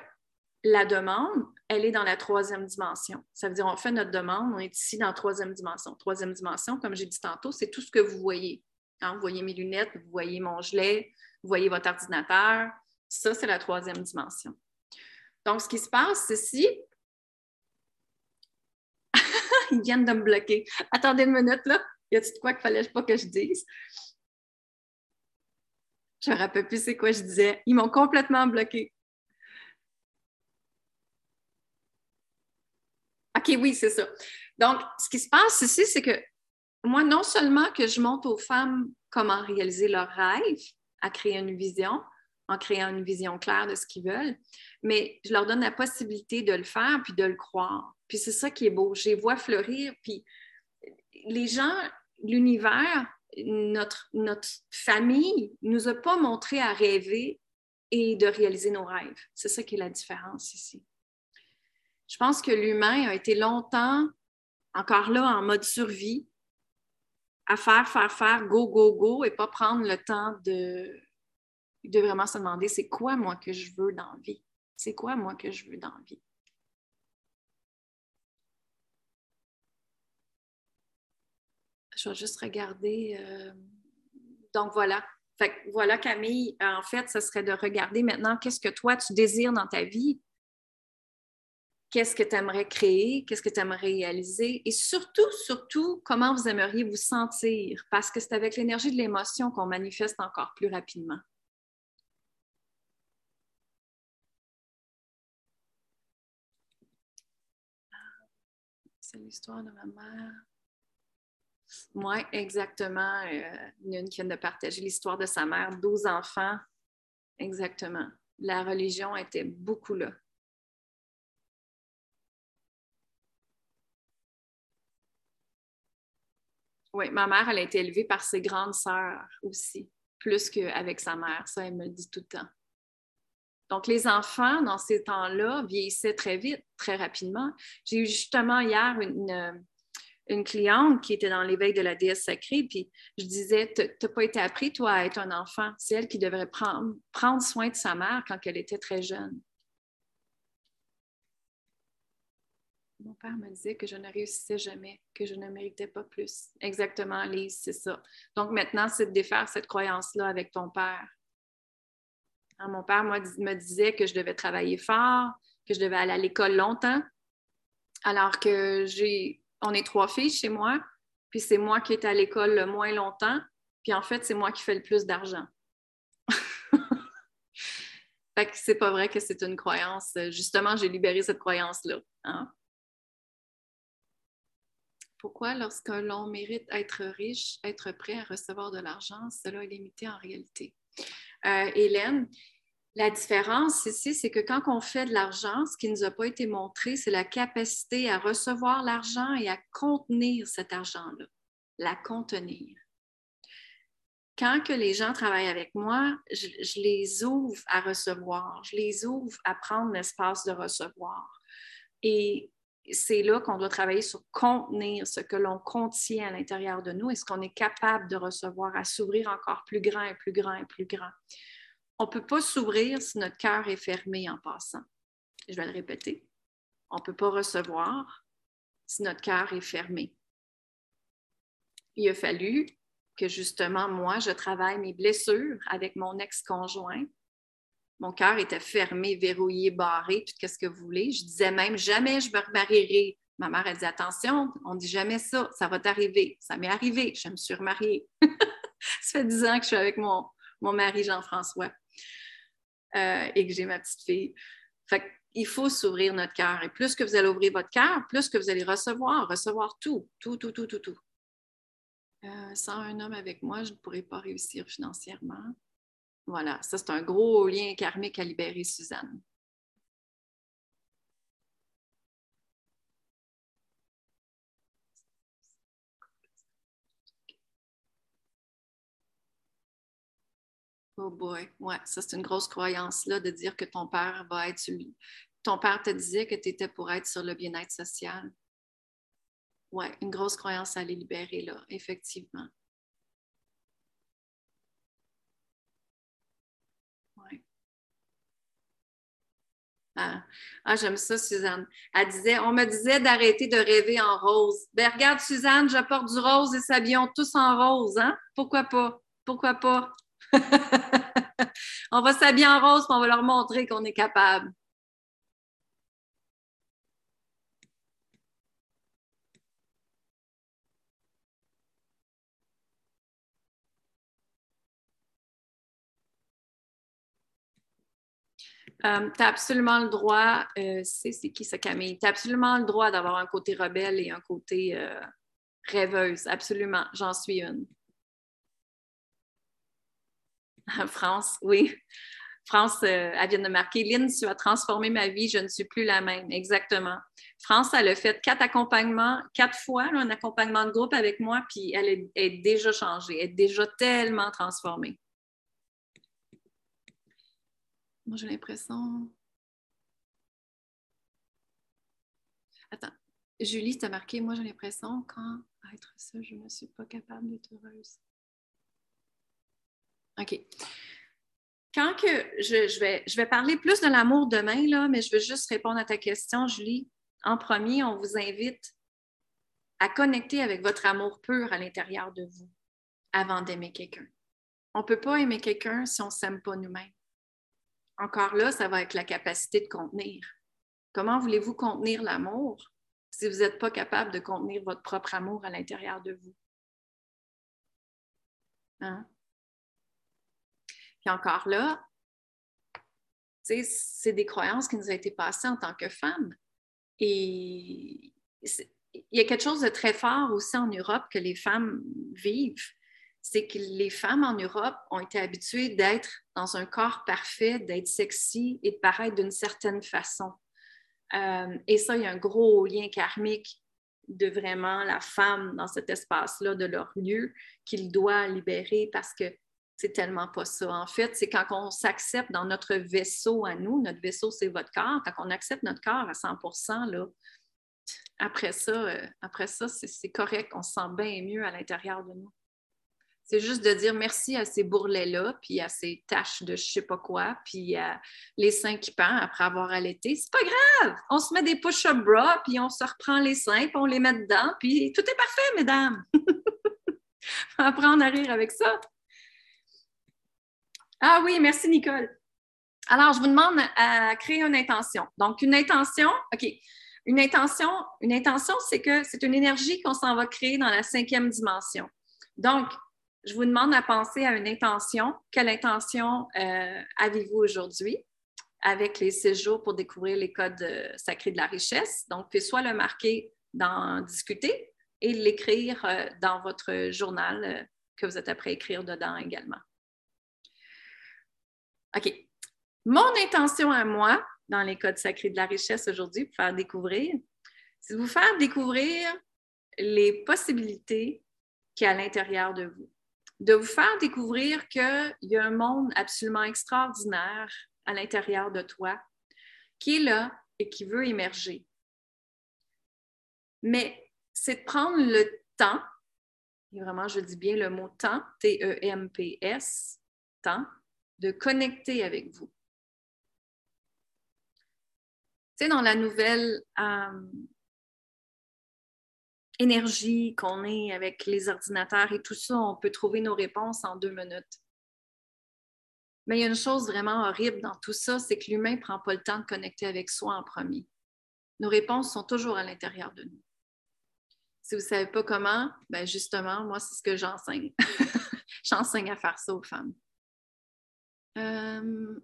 la demande, elle est dans la troisième dimension. Ça veut dire, on fait notre demande, on est ici dans la troisième dimension. Troisième dimension, comme j'ai dit tantôt, c'est tout ce que vous voyez. Hein, vous voyez mes lunettes, vous voyez mon gilet, vous voyez votre ordinateur. Ça, c'est la troisième dimension. Donc, ce qui se passe, c'est si. Ils viennent de me bloquer. Attendez une minute, là. Y a-t-il de quoi qu'il fallait pas que je dise? Je me rappelle plus c'est quoi je disais. Ils m'ont complètement bloqué. OK, oui, c'est ça. Donc, ce qui se passe ici, c'est que moi, non seulement que je montre aux femmes comment réaliser leurs rêves, à créer une vision, en créant une vision claire de ce qu'ils veulent, mais je leur donne la possibilité de le faire puis de le croire. Puis c'est ça qui est beau. Je les vois fleurir, puis les gens, l'univers, notre, notre famille nous a pas montré à rêver et de réaliser nos rêves. C'est ça qui est la différence ici. Je pense que l'humain a été longtemps, encore là, en mode survie, à faire, faire, faire, go, go, go, et pas prendre le temps de, de vraiment se demander c'est quoi moi que je veux dans la vie? C'est quoi moi que je veux dans la vie? Je vais juste regarder. Euh, donc voilà. Fait voilà, Camille, en fait, ce serait de regarder maintenant qu'est-ce que toi tu désires dans ta vie. Qu'est-ce que tu aimerais créer? Qu'est-ce que tu aimerais réaliser? Et surtout, surtout, comment vous aimeriez vous sentir? Parce que c'est avec l'énergie de l'émotion qu'on manifeste encore plus rapidement. C'est l'histoire de ma mère. Oui, exactement. Euh, une qui vient de partager l'histoire de sa mère, 12 enfants. Exactement. La religion était beaucoup là. Oui, ma mère, elle a été élevée par ses grandes sœurs aussi, plus qu'avec sa mère. Ça, elle me le dit tout le temps. Donc, les enfants, dans ces temps-là, vieillissaient très vite, très rapidement. J'ai eu justement hier une, une cliente qui était dans l'éveil de la déesse sacrée, puis je disais, tu n'as pas été appris, toi, à être un enfant. C'est elle qui devrait prendre soin de sa mère quand elle était très jeune. Mon père me disait que je ne réussissais jamais, que je ne méritais pas plus. Exactement, Lise, c'est ça. Donc maintenant, c'est de défaire cette croyance-là avec ton père. Hein, mon père moi, me disait que je devais travailler fort, que je devais aller à l'école longtemps, alors que j'ai on est trois filles chez moi, puis c'est moi qui est à l'école le moins longtemps, puis en fait, c'est moi qui fais le plus d'argent. fait que c'est pas vrai que c'est une croyance. Justement, j'ai libéré cette croyance-là. Hein. Pourquoi, lorsque l'on mérite être riche, être prêt à recevoir de l'argent, cela est limité en réalité? Euh, Hélène, la différence ici, c'est que quand on fait de l'argent, ce qui ne nous a pas été montré, c'est la capacité à recevoir l'argent et à contenir cet argent-là, la contenir. Quand que les gens travaillent avec moi, je, les ouvre à recevoir, je les ouvre à prendre l'espace de recevoir. C'est là qu'on doit travailler sur contenir ce que l'on contient à l'intérieur de nous et ce qu'on est capable de recevoir, à s'ouvrir encore plus grand et plus grand et plus grand. On ne peut pas s'ouvrir si notre cœur est fermé en passant. Je vais le répéter. On ne peut pas recevoir si notre cœur est fermé. Il a fallu que justement, moi, je travaille mes blessures avec mon ex-conjoint mon cœur était fermé, verrouillé, barré, tout ce que vous voulez? Je disais même jamais je me remarierai. Ma mère a dit attention, on dit jamais ça, ça va t'arriver. Ça m'est arrivé, je me suis remariée. ça fait dix ans que je suis avec mon, mon mari Jean-François euh, et que j'ai ma petite fille. Fait il faut s'ouvrir notre cœur. Et plus que vous allez ouvrir votre cœur, plus que vous allez recevoir, recevoir tout, tout, tout, tout, tout, tout. Euh, sans un homme avec moi, je ne pourrais pas réussir financièrement. Voilà, ça c'est un gros lien karmique à libérer, Suzanne. Oh boy, ouais, ça c'est une grosse croyance là de dire que ton père va être. Ton père te disait que tu étais pour être sur le bien-être social. Ouais, une grosse croyance à aller libérer là, effectivement. Ah, ah, j'aime ça, Suzanne. Elle disait, on me disait d'arrêter de rêver en rose. Ben, regarde, Suzanne, j'apporte du rose et s'habillons tous en rose, hein? Pourquoi pas? Pourquoi pas? on va s'habiller en rose, et on va leur montrer qu'on est capable. Euh, tu as absolument le droit, euh, c'est qui ça, Camille? Tu as absolument le droit d'avoir un côté rebelle et un côté euh, rêveuse. Absolument, j'en suis une. France, oui. France, elle vient de marquer Lynn, tu as transformé ma vie, je ne suis plus la même. Exactement. France, elle a fait quatre accompagnements, quatre fois, un accompagnement de groupe avec moi, puis elle est, est déjà changée, elle est déjà tellement transformée. Moi, j'ai l'impression. Attends. Julie, t'as marqué, moi, j'ai l'impression, quand être ça, je ne suis pas capable d'être heureuse. OK. Quand que je, vais, je vais parler plus de l'amour demain, là, mais je veux juste répondre à ta question, Julie. En premier, on vous invite à connecter avec votre amour pur à l'intérieur de vous avant d'aimer quelqu'un. On ne peut pas aimer quelqu'un si on ne s'aime pas nous-mêmes encore là, ça va être la capacité de contenir. Comment voulez-vous contenir l'amour si vous n'êtes pas capable de contenir votre propre amour à l'intérieur de vous? Hein? Puis encore là, c'est des croyances qui nous ont été passées en tant que femmes. Et il y a quelque chose de très fort aussi en Europe que les femmes vivent c'est que les femmes en Europe ont été habituées d'être dans un corps parfait, d'être sexy et de paraître d'une certaine façon. Euh, et ça, il y a un gros lien karmique de vraiment la femme dans cet espace-là de leur lieu qu'il doit libérer parce que c'est tellement pas ça. En fait, c'est quand on s'accepte dans notre vaisseau à nous, notre vaisseau, c'est votre corps, quand on accepte notre corps à 100% là, après ça, euh, après ça c'est correct, on se sent bien mieux à l'intérieur de nous. C'est juste de dire merci à ces bourrelets-là, puis à ces taches de je sais pas quoi, puis à les seins qui pendent après avoir allaité. C'est pas grave! On se met des push-up bras, puis on se reprend les seins, puis on les met dedans, puis tout est parfait, mesdames! va apprendre à rire avec ça. Ah oui, merci Nicole. Alors, je vous demande à créer une intention. Donc, une intention, OK. Une intention, une intention, c'est que c'est une énergie qu'on s'en va créer dans la cinquième dimension. Donc, je vous demande à penser à une intention. Quelle intention euh, avez-vous aujourd'hui avec les séjours pour découvrir les codes euh, sacrés de la richesse? Donc, puis soit le marquer dans discuter et l'écrire euh, dans votre journal que vous êtes après écrire dedans également. OK. Mon intention à moi, dans les codes sacrés de la richesse aujourd'hui, pour faire découvrir, c'est de vous faire découvrir les possibilités qu'il y a à l'intérieur de vous. De vous faire découvrir qu'il y a un monde absolument extraordinaire à l'intérieur de toi qui est là et qui veut émerger. Mais c'est de prendre le temps, et vraiment je dis bien le mot temps, T-E-M-P-S, temps, de connecter avec vous. Tu sais, dans la nouvelle euh, énergie qu'on est avec les ordinateurs et tout ça, on peut trouver nos réponses en deux minutes. Mais il y a une chose vraiment horrible dans tout ça, c'est que l'humain ne prend pas le temps de connecter avec soi en premier. Nos réponses sont toujours à l'intérieur de nous. Si vous ne savez pas comment, ben justement, moi, c'est ce que j'enseigne. j'enseigne à faire ça aux femmes. Euh,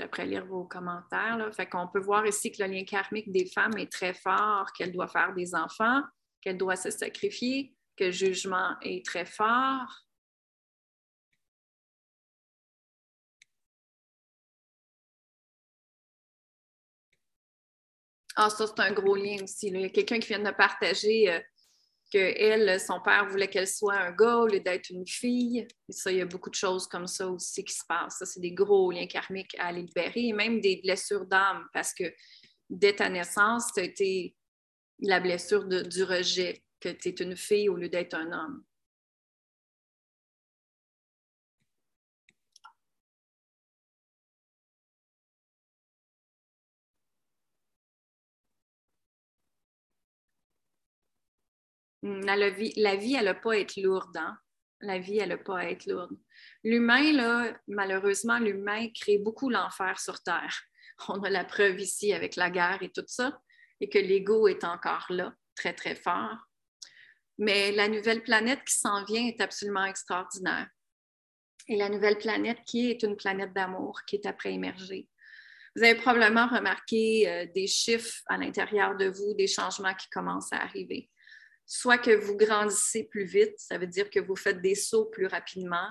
après lire vos commentaires. Là. Fait qu'on peut voir ici que le lien karmique des femmes est très fort, qu'elle doit faire des enfants, qu'elle doit se sacrifier, que le jugement est très fort. Ah, ça, c'est un gros lien aussi. Il y a quelqu'un qui vient de partager euh, que elle, son père voulait qu'elle soit un gars au lieu d'être une fille. Ça, il y a beaucoup de choses comme ça aussi qui se passent. Ça, c'est des gros liens karmiques à libérer et même des blessures d'âme parce que dès ta naissance, tu as été la blessure du rejet, que tu es une fille au lieu d'être un homme. Hmm, la vie, la vie elle n'a pas être lourde. Hein? La vie, elle n'a pas être lourde. L'humain, là, malheureusement, l'humain crée beaucoup l'enfer sur Terre. On a la preuve ici avec la guerre et tout ça, et que l'ego est encore là, très, très fort. Mais la nouvelle planète qui s'en vient est absolument extraordinaire. Et la nouvelle planète qui est une planète d'amour qui est après émergée. Vous avez probablement remarqué euh, des chiffres à l'intérieur de vous, des changements qui commencent à arriver soit que vous grandissez plus vite, ça veut dire que vous faites des sauts plus rapidement,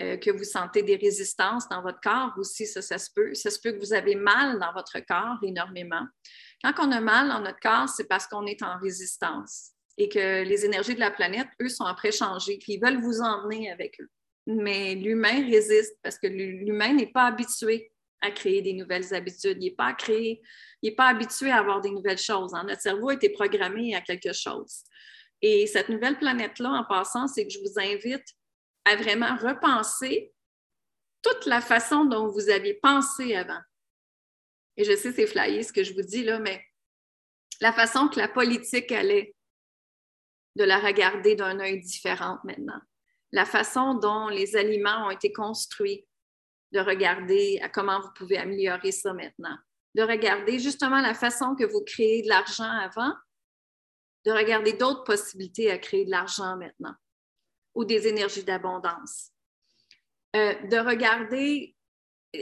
euh, que vous sentez des résistances dans votre corps aussi, ça, ça se peut. Ça se peut que vous avez mal dans votre corps énormément. Quand on a mal dans notre corps, c'est parce qu'on est en résistance et que les énergies de la planète, eux, sont après changées, puis ils veulent vous emmener avec eux. Mais l'humain résiste parce que l'humain n'est pas habitué à créer des nouvelles habitudes. Il n'est pas, pas habitué à avoir des nouvelles choses. Hein. Notre cerveau a été programmé à quelque chose. Et cette nouvelle planète-là, en passant, c'est que je vous invite à vraiment repenser toute la façon dont vous aviez pensé avant. Et je sais, c'est flyé ce que je vous dis là, mais la façon que la politique allait, de la regarder d'un œil différent maintenant. La façon dont les aliments ont été construits, de regarder à comment vous pouvez améliorer ça maintenant. De regarder justement la façon que vous créez de l'argent avant de regarder d'autres possibilités à créer de l'argent maintenant ou des énergies d'abondance. Euh, de regarder,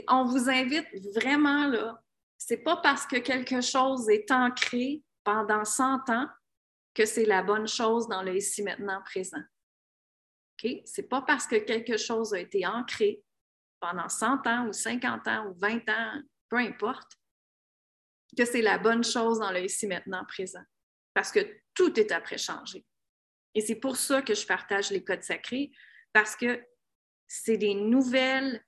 on vous invite vraiment là, c'est pas parce que quelque chose est ancré pendant 100 ans que c'est la bonne chose dans le ici maintenant présent. OK? C'est pas parce que quelque chose a été ancré pendant 100 ans ou 50 ans ou 20 ans, peu importe, que c'est la bonne chose dans le ici maintenant présent. Parce que tout est après changé. Et c'est pour ça que je partage les codes sacrés, parce que c'est des nouvelles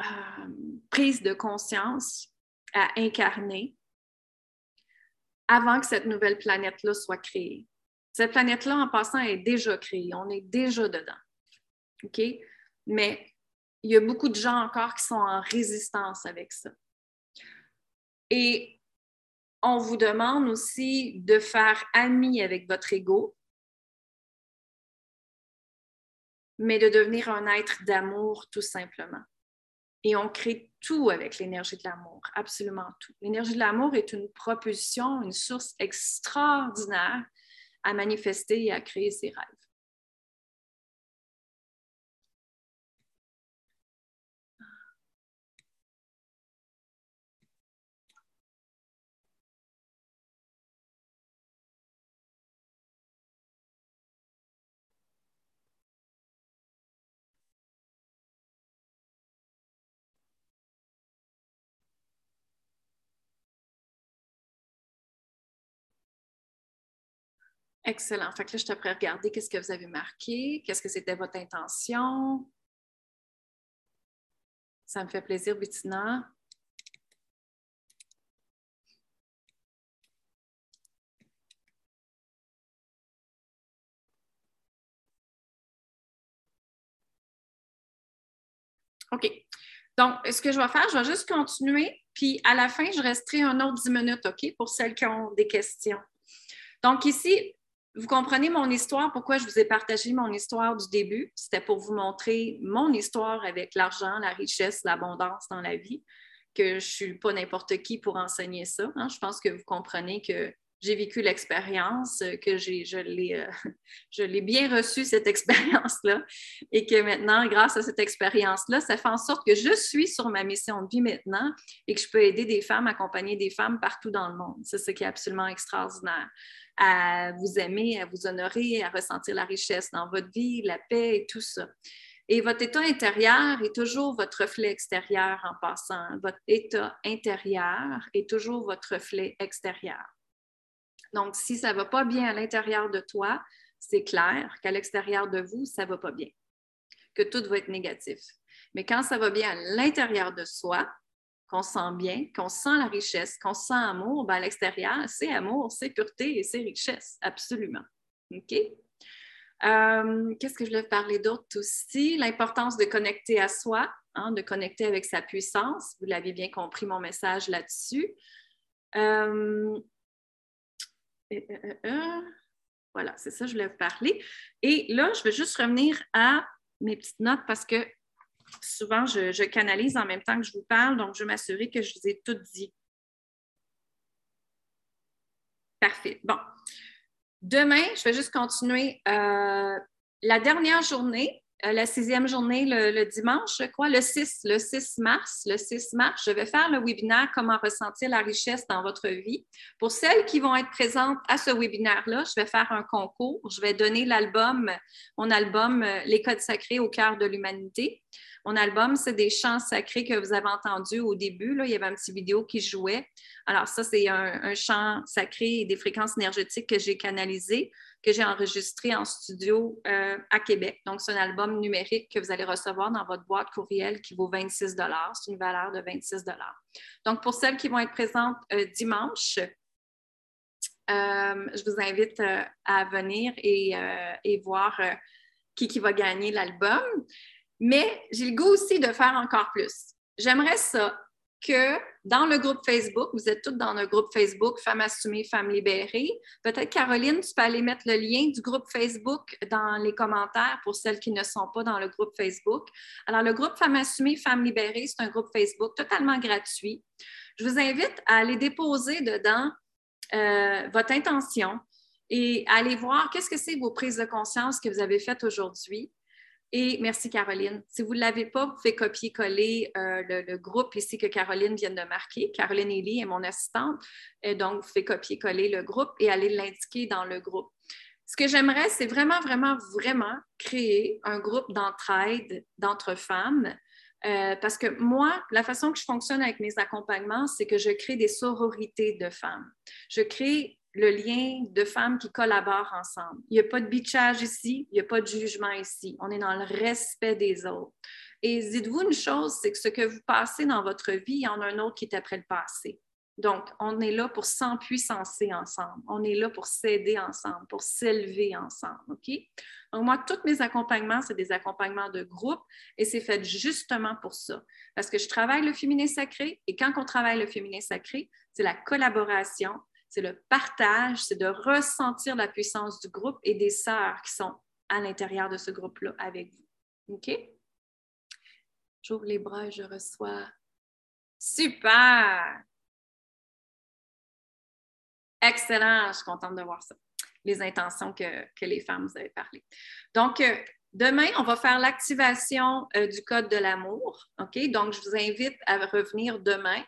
euh, prises de conscience à incarner avant que cette nouvelle planète-là soit créée. Cette planète-là, en passant, est déjà créée. On est déjà dedans. OK? Mais il y a beaucoup de gens encore qui sont en résistance avec ça. Et on vous demande aussi de faire ami avec votre ego, mais de devenir un être d'amour tout simplement. Et on crée tout avec l'énergie de l'amour, absolument tout. L'énergie de l'amour est une propulsion, une source extraordinaire à manifester et à créer ses rêves. Excellent. Fait que là, je te regarder qu'est-ce que vous avez marqué, qu'est-ce que c'était votre intention. Ça me fait plaisir, Bettina. OK. Donc, ce que je vais faire, je vais juste continuer, puis à la fin, je resterai un autre 10 minutes, OK, pour celles qui ont des questions. Donc, ici, vous comprenez mon histoire, pourquoi je vous ai partagé mon histoire du début? C'était pour vous montrer mon histoire avec l'argent, la richesse, l'abondance dans la vie, que je ne suis pas n'importe qui pour enseigner ça. Hein. Je pense que vous comprenez que j'ai vécu l'expérience, que j'ai, je, l'ai, euh, je l'ai bien reçu, cette expérience-là, et que maintenant, grâce à cette expérience-là, ça fait en sorte que je suis sur ma mission de vie maintenant et que je peux aider des femmes, accompagner des femmes partout dans le monde. C'est ce qui est absolument extraordinaire à vous aimer, à vous honorer, à ressentir la richesse dans votre vie, la paix et tout ça. Et votre état intérieur est toujours votre reflet extérieur en passant. Votre état intérieur est toujours votre reflet extérieur. Donc, si ça ne va pas bien à l'intérieur de toi, c'est clair qu'à l'extérieur de vous, ça ne va pas bien, que tout va être négatif. Mais quand ça va bien à l'intérieur de soi, qu'on sent bien, qu'on sent la richesse, qu'on sent amour, ben à l'extérieur, c'est amour, c'est pureté et c'est richesse, absolument. OK? Euh, qu'est-ce que je voulais parler d'autre aussi? L'importance de connecter à soi, hein, de connecter avec sa puissance. Vous l'avez bien compris, mon message là-dessus. Euh, voilà, c'est ça, je voulais vous parler. Et là, je vais juste revenir à mes petites notes parce que souvent, je, canalise en même temps que je vous parle, donc je vais m'assurer que je vous ai tout dit. Parfait. Bon. Demain, je vais juste continuer. Euh, la dernière journée, euh, la sixième journée, le, dimanche, je crois, le 6, le 6 mars, le 6 mars, je vais faire le webinaire Comment ressentir la richesse dans votre vie. Pour celles qui vont être présentes à ce webinaire-là, je vais faire un concours. Je vais donner l'album, mon album euh, Les codes sacrés au cœur de l'humanité. Mon album, c'est des chants sacrés que vous avez entendus au début. Là, il y avait un petit vidéo qui jouait. Alors, ça, c'est un, chant sacré et des fréquences énergétiques que j'ai canalisé, que j'ai enregistré en studio euh, à Québec. Donc, c'est un album numérique que vous allez recevoir dans votre boîte courriel qui vaut 26 C'est une valeur de 26 Donc, pour celles qui vont être présentes euh, dimanche, euh, je vous invite à venir et, et voir qui, qui va gagner l'album. Mais j'ai le goût aussi de faire encore plus. J'aimerais ça que dans le groupe Facebook, vous êtes toutes dans le groupe Facebook Femmes assumées, Femmes libérées. Peut-être, Caroline, tu peux aller mettre le lien du groupe Facebook dans les commentaires pour celles qui ne sont pas dans le groupe Facebook. Alors, le groupe Femmes assumées, Femmes libérées, c'est un groupe Facebook totalement gratuit. Je vous invite à aller déposer dedans euh, votre intention et à aller voir qu'est-ce que c'est vos prises de conscience que vous avez faites aujourd'hui. Et merci Caroline. Si vous ne l'avez pas, vous pouvez copier-coller euh, le, groupe ici que Caroline vient de marquer. Caroline Elie est mon assistante. Et donc, vous pouvez copier-coller le groupe et aller l'indiquer dans le groupe. Ce que j'aimerais, c'est vraiment, vraiment, vraiment créer un groupe d'entraide d'entre femmes. Euh, parce que moi, la façon que je fonctionne avec mes accompagnements, c'est que je crée des sororités de femmes. Je crée le lien de femmes qui collaborent ensemble. Il n'y a pas de bitchage ici, il n'y a pas de jugement ici. On est dans le respect des autres. Et dites-vous une chose, c'est que ce que vous passez dans votre vie, il y en a un autre qui est après le passé. Donc, on est là pour s'empuissancer ensemble. On est là pour s'aider ensemble, pour s'élever ensemble. OK? Donc, moi, tous mes accompagnements, c'est des accompagnements de groupe et c'est fait justement pour ça. Parce que je travaille le féminin sacré et quand on travaille le féminin sacré, c'est la collaboration, c'est le partage, c'est de ressentir la puissance du groupe et des sœurs qui sont à l'intérieur de ce groupe-là avec vous. OK? J'ouvre les bras et je reçois Super! Excellent, je suis contente de voir ça. Les intentions que, les femmes vous avez parlé. Donc, euh, demain, on va faire l'activation euh, du code de l'amour. OK? Donc, je vous invite à revenir demain.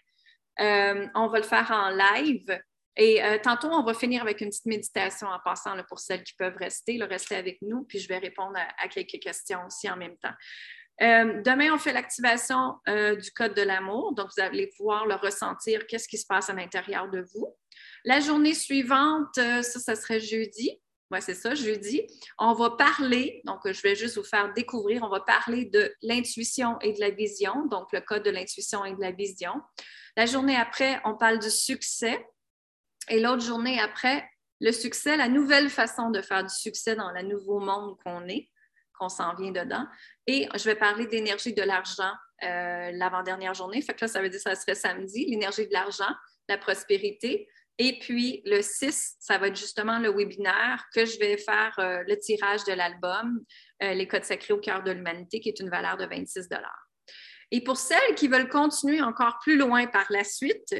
Euh, on va le faire en live. Et tantôt, on va finir avec une petite méditation en passant pour celles qui peuvent rester, le rester avec nous, puis je vais répondre à quelques questions aussi en même temps. Euh, demain, on fait l'activation euh, du code de l'amour. Donc, vous allez pouvoir le ressentir, qu'est-ce qui se passe à l'intérieur de vous. La journée suivante, euh, ça, ça serait jeudi. Oui, c'est ça, jeudi. On va parler, donc je vais juste vous faire découvrir, on va parler de l'intuition et de la vision, donc le code de l'intuition et de la vision. La journée après, on parle du succès. Et l'autre journée après, le succès, la nouvelle façon de faire du succès dans le nouveau monde qu'on est qu'on s'en vient dedans. Et je vais parler d'énergie de l'argent euh, l'avant-dernière journée. Fait que là, ça veut dire que ça serait samedi, l'énergie de l'argent, la prospérité. Et puis le 6, ça va être justement le webinaire que je vais faire euh, le tirage de l'album euh, Les codes sacrés au cœur de l'humanité, qui est une valeur de 26 Et pour celles qui veulent continuer encore plus loin par la suite,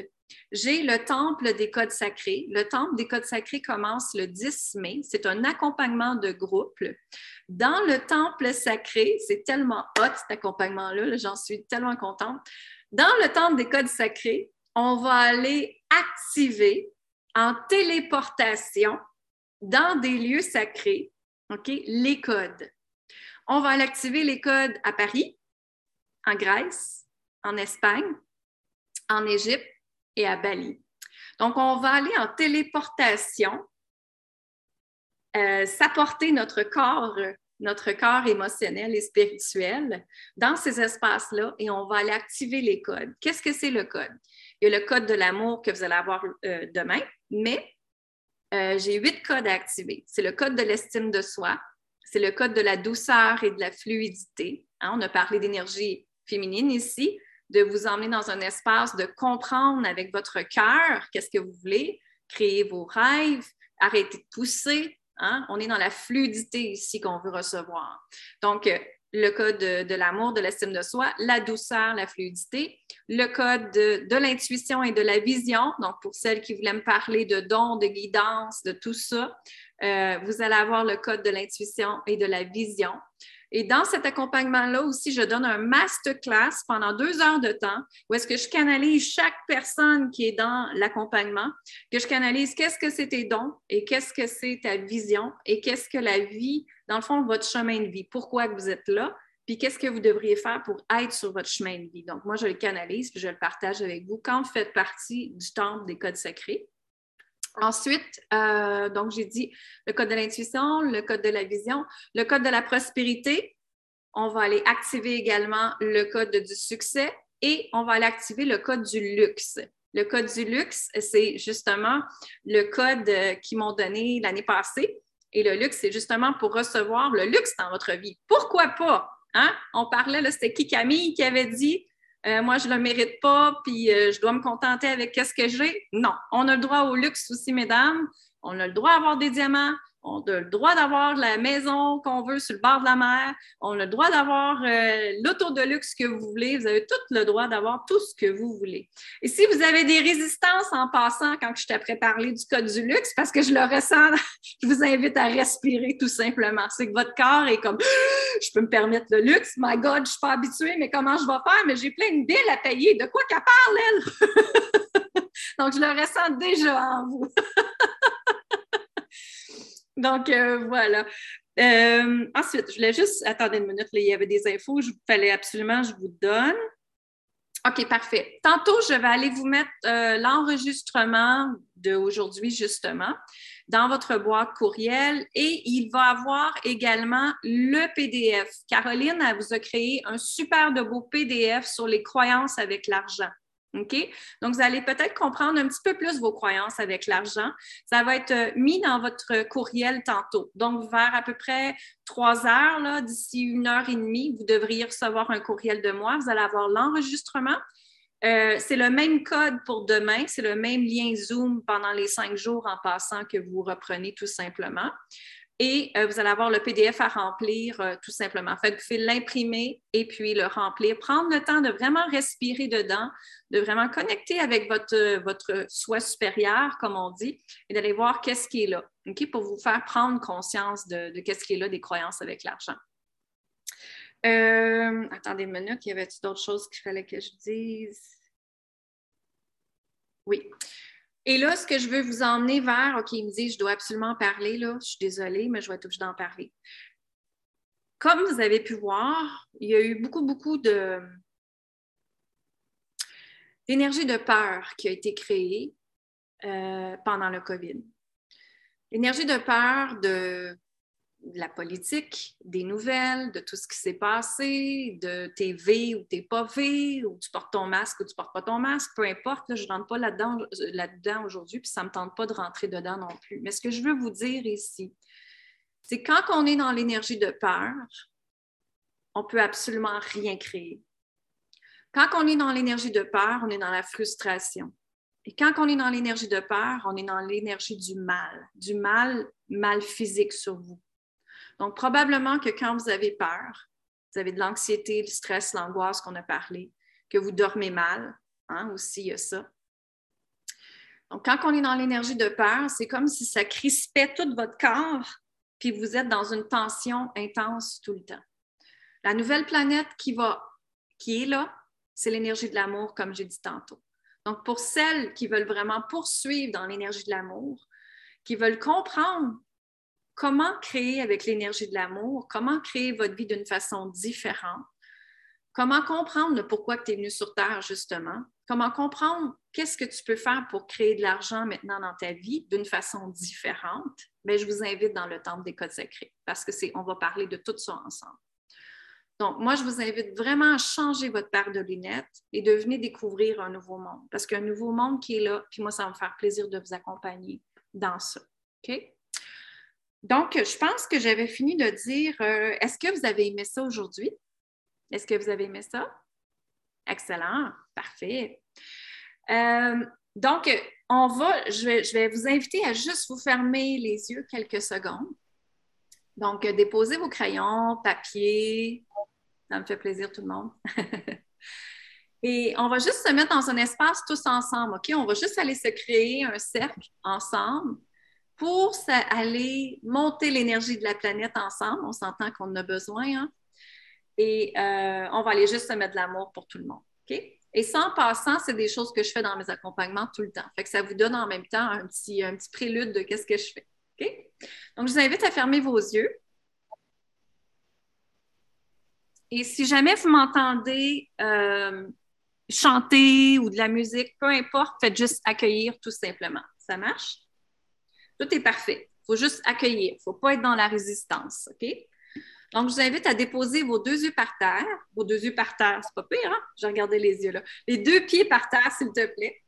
j'ai le temple des codes sacrés. Le temple des codes sacrés commence le 10 mai. C'est un accompagnement de groupe. Dans le temple sacré, c'est tellement hot cet accompagnement-là, j'en suis tellement contente. Dans le temple des codes sacrés, on va aller activer en téléportation dans des lieux sacrés, OK, les codes. On va aller activer les codes à Paris, en Grèce, en Espagne, en Égypte, et à Bali. Donc, on va aller en téléportation, euh, s'apporter notre corps, notre corps émotionnel et spirituel dans ces espaces-là et on va aller activer les codes. Qu'est-ce que c'est le code? Il y a le code de l'amour que vous allez avoir euh, demain, mais euh, j'ai huit codes à activer. C'est le code de l'estime de soi, c'est le code de la douceur et de la fluidité. Hein, on a parlé d'énergie féminine ici de vous emmener dans un espace de comprendre avec votre cœur qu'est-ce que vous voulez, créer vos rêves, arrêter de pousser. Hein? On est dans la fluidité ici qu'on veut recevoir. Donc, euh, le code de, l'amour, de l'estime de soi, la douceur, la fluidité, le code de, l'intuition et de la vision. Donc, pour celles qui voulaient me parler de dons, de guidance, de tout ça, euh, vous allez avoir le code de l'intuition et de la vision. Et dans cet accompagnement-là aussi, je donne un masterclass pendant deux heures de temps où est-ce que je canalise chaque personne qui est dans l'accompagnement, que je canalise qu'est-ce que c'est tes dons et qu'est-ce que c'est ta vision et qu'est-ce que la vie, dans le fond, votre chemin de vie, pourquoi vous êtes là, puis qu'est-ce que vous devriez faire pour être sur votre chemin de vie. Donc, moi, je le canalise puis je le partage avec vous quand vous faites partie du temple des codes sacrés. Ensuite, euh, donc j'ai dit le code de l'intuition, le code de la vision, le code de la prospérité. On va aller activer également le code du succès et on va aller activer le code du luxe. Le code du luxe, c'est justement le code qu'ils m'ont donné l'année passée. Et le luxe, c'est justement pour recevoir le luxe dans votre vie. Pourquoi pas? Hein? On parlait, c'était qui Camille qui avait dit euh, moi, je ne le mérite pas, puis euh, je dois me contenter avec ce que j'ai. Non, on a le droit au luxe aussi, mesdames. On a le droit d'avoir des diamants, on a le droit d'avoir la maison qu'on veut sur le bord de la mer. On a le droit d'avoir euh, l'auto de luxe que vous voulez. Vous avez tout le droit d'avoir tout ce que vous voulez. Et si vous avez des résistances en passant quand je t'ai parler du code du luxe, parce que je le ressens, je vous invite à respirer tout simplement. C'est que votre corps est comme je peux me permettre le luxe. My God, je suis pas habituée, mais comment je vais faire? Mais j'ai plein de billes à payer. De quoi qu'elle parle, elle? Donc, je le ressens déjà en vous. Donc, euh, voilà. Euh, ensuite, je voulais juste, attendre une minute, il y avait des infos, il fallait absolument que je vous donne. OK, parfait. Tantôt, je vais aller vous mettre euh, l'enregistrement d'aujourd'hui, justement, dans votre boîte courriel et il va avoir également le PDF. Caroline, elle vous a créé un super de beau PDF sur les croyances avec l'argent. OK? Donc, vous allez peut-être comprendre un petit peu plus vos croyances avec l'argent. Ça va être euh, mis dans votre courriel tantôt. Donc, vers à peu près trois heures, d'ici une heure et demie, vous devriez recevoir un courriel de moi. Vous allez avoir l'enregistrement. Euh, c'est le même code pour demain, c'est le même lien Zoom pendant les cinq jours en passant que vous reprenez tout simplement. Et euh, vous allez avoir le PDF à remplir euh, tout simplement. Fait que vous pouvez l'imprimer et puis le remplir. Prendre le temps de vraiment respirer dedans, de vraiment connecter avec votre, votre soi supérieur, comme on dit, et d'aller voir qu'est-ce qui est là, OK? Pour vous faire prendre conscience de, de qu'est-ce qui est là des croyances avec l'argent. Euh, attendez une minute, y avait-il d'autres choses qu'il fallait que je dise? Oui. Et là, ce que je veux vous emmener vers, OK, il me dit, je dois absolument parler, là, je suis désolée, mais je vais être obligée d'en parler. Comme vous avez pu voir, il y a eu beaucoup, beaucoup de, d'énergie de peur qui a été créée euh, pendant le COVID. L'énergie de peur de de la politique, des nouvelles, de tout ce qui s'est passé, de tes V ou t'es pas V, ou tu portes ton masque ou tu portes pas ton masque, peu importe, je ne rentre pas là-dedans là aujourd'hui, puis ça ne me tente pas de rentrer dedans non plus. Mais ce que je veux vous dire ici, c'est quand on est dans l'énergie de peur, on peut absolument rien créer. Quand on est dans l'énergie de peur, on est dans la frustration. Et quand on est dans l'énergie de peur, on est dans l'énergie du mal, du mal, mal physique sur vous. Donc, probablement que quand vous avez peur, vous avez de l'anxiété, le stress, l'angoisse qu'on a parlé, que vous dormez mal, hein, aussi, il y a ça. Donc, quand on est dans l'énergie de peur, c'est comme si ça crispait tout votre corps, puis vous êtes dans une tension intense tout le temps. La nouvelle planète qui, va, qui est là, c'est l'énergie de l'amour, comme j'ai dit tantôt. Donc, pour celles qui veulent vraiment poursuivre dans l'énergie de l'amour, qui veulent comprendre comment créer avec l'énergie de l'amour, comment créer votre vie d'une façon différente, comment comprendre pourquoi tu es venu sur Terre, justement, comment comprendre qu'est-ce que tu peux faire pour créer de l'argent maintenant dans ta vie d'une façon différente, mais ben, je vous invite dans le temple des codes sacrés parce que c'est, on va parler de tout ça ensemble. Donc, moi, je vous invite vraiment à changer votre paire de lunettes et de venir découvrir un nouveau monde parce qu'un nouveau monde qui est là, puis moi, ça va me faire plaisir de vous accompagner dans ça. OK? Donc, je pense que j'avais fini de dire, euh, est-ce que vous avez aimé ça aujourd'hui? Est-ce que vous avez aimé ça? Excellent, parfait. Euh, donc, on va, je vais, je vais, vous inviter à juste vous fermer les yeux quelques secondes. Donc, déposez vos crayons, papier. Ça me fait plaisir, tout le monde. Et on va juste se mettre dans un espace tous ensemble, OK? On va juste aller se créer un cercle ensemble pour aller monter l'énergie de la planète ensemble. On s'entend qu'on en a besoin. Hein? Et euh, on va aller juste se mettre de l'amour pour tout le monde. Et sans passant, c'est des choses que je fais dans mes accompagnements tout le temps. Fait ça vous donne en même temps un petit, un prélude de qu'est-ce que je fais. Donc, je vous invite à fermer vos yeux. Et si jamais vous m'entendez euh, chanter ou de la musique, peu importe, faites juste accueillir tout simplement. Ça marche? Tout est parfait. Il faut juste accueillir. Il ne faut pas être dans la résistance. OK? Donc, je vous invite à déposer vos deux yeux par terre. Vos deux yeux par terre, c'est pas pire, hein? J'ai regardé les yeux là. Les deux pieds par terre, s'il te plaît.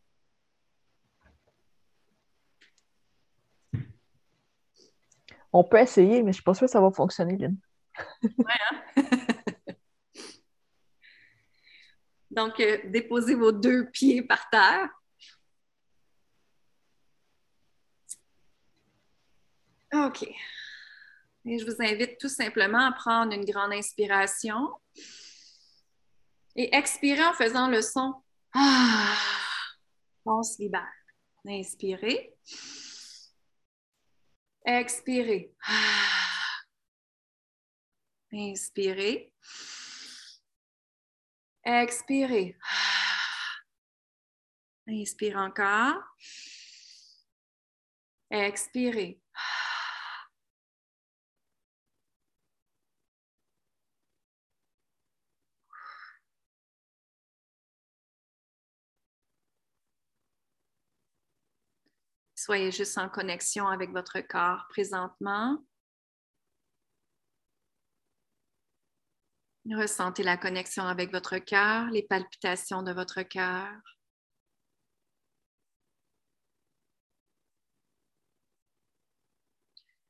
On peut essayer, mais je ne suis pas sûre que ça va fonctionner, Lynn. ouais, hein? Donc, euh, déposez vos deux pieds par terre. OK. Et je vous invite tout simplement à prendre une grande inspiration et expirer en faisant le son. Ah, on se libère. Inspirez. Expirez. Ah. Inspirez. Expirez. Ah. Encore. Expirez. Soyez juste en connexion avec votre corps présentement. Ressentez la connexion avec votre cœur, les palpitations de votre cœur.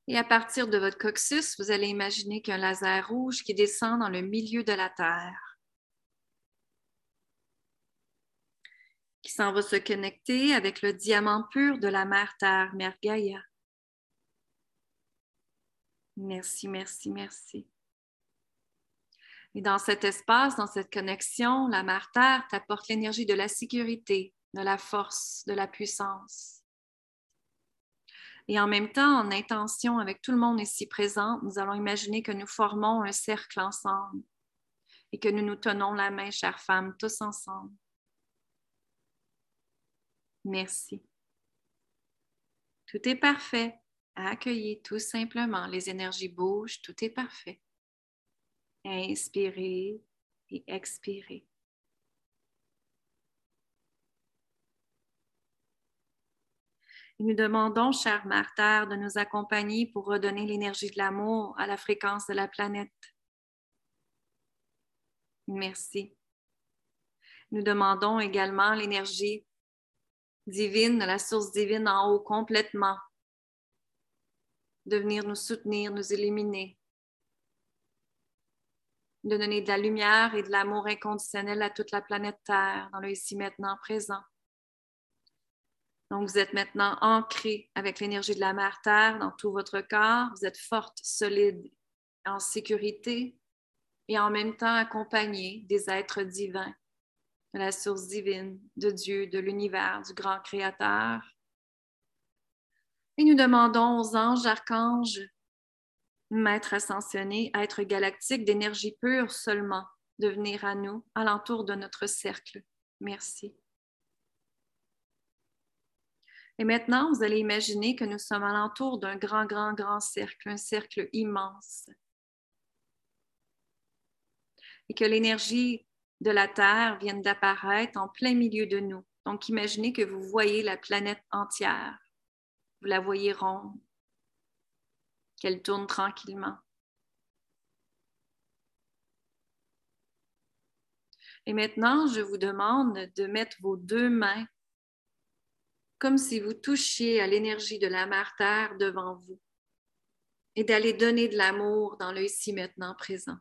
Et à partir de votre coccyx, vous allez imaginer qu'un laser rouge qui descend dans le milieu de la Terre. Qui s'en va se connecter avec le diamant pur de la mère Terre, Mère Gaïa. Merci, merci, merci. Et dans cet espace, dans cette connexion, la Mère Terre t'apporte l'énergie de la sécurité, de la force, de la puissance. Et en même temps, en intention avec tout le monde ici présent, nous allons imaginer que nous formons un cercle ensemble et que nous nous tenons la main, chères femmes, tous ensemble. Merci. Tout est parfait. Accueillez tout simplement. Les énergies bougent, tout est parfait. Inspirez et expirez. nous demandons, chère Martha, de nous accompagner pour redonner l'énergie de l'amour à la fréquence de la planète. Merci. Nous demandons également l'énergie divine, la source divine en haut complètement, de venir nous soutenir, nous illuminer, de donner de la lumière et de l'amour inconditionnel à toute la planète Terre, dans le ici maintenant présent. Donc, vous êtes maintenant ancré avec l'énergie de la mère Terre dans tout votre corps. Vous êtes forte, solide, en sécurité et en même temps accompagné des êtres divins, de la source divine, de Dieu, de l'univers, du grand Créateur. Et nous demandons aux anges, archanges, maîtres ascensionnés, êtres galactiques d'énergie pure seulement, de venir à nous, alentour de notre cercle. Merci. Et maintenant, vous allez imaginer que nous sommes alentour d'un grand, grand, grand cercle, un cercle immense. Et que l'énergie de la Terre vient d'apparaître en plein milieu de nous. Donc, imaginez que vous voyez la planète entière. Vous la voyez ronde, qu'elle tourne tranquillement. Et maintenant, je vous demande de mettre vos deux mains comme si vous touchiez à l'énergie de la mère Terre devant vous et d'aller donner de l'amour dans le ici maintenant présent.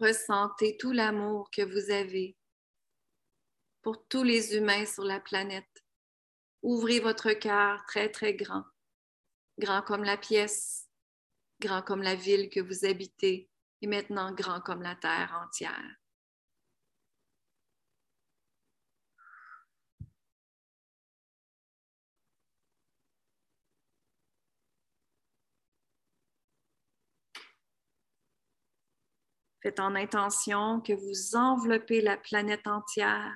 Ressentez tout l'amour que vous avez pour tous les humains sur la planète. Ouvrez votre cœur très, très grand, grand comme la pièce, grand comme la ville que vous habitez et maintenant grand comme la terre entière. Faites en intention que vous enveloppez la planète entière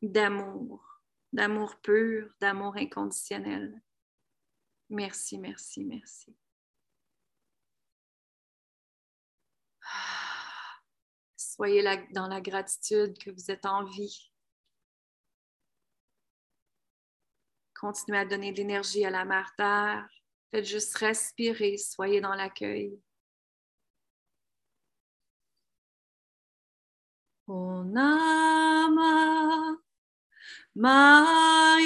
d'amour, d'amour pur, d'amour inconditionnel. Merci, merci, merci. Soyez dans la gratitude que vous êtes en vie. Continuez à donner de l'énergie à la mère Terre. Faites juste respirer, soyez dans l'accueil. Onama Maria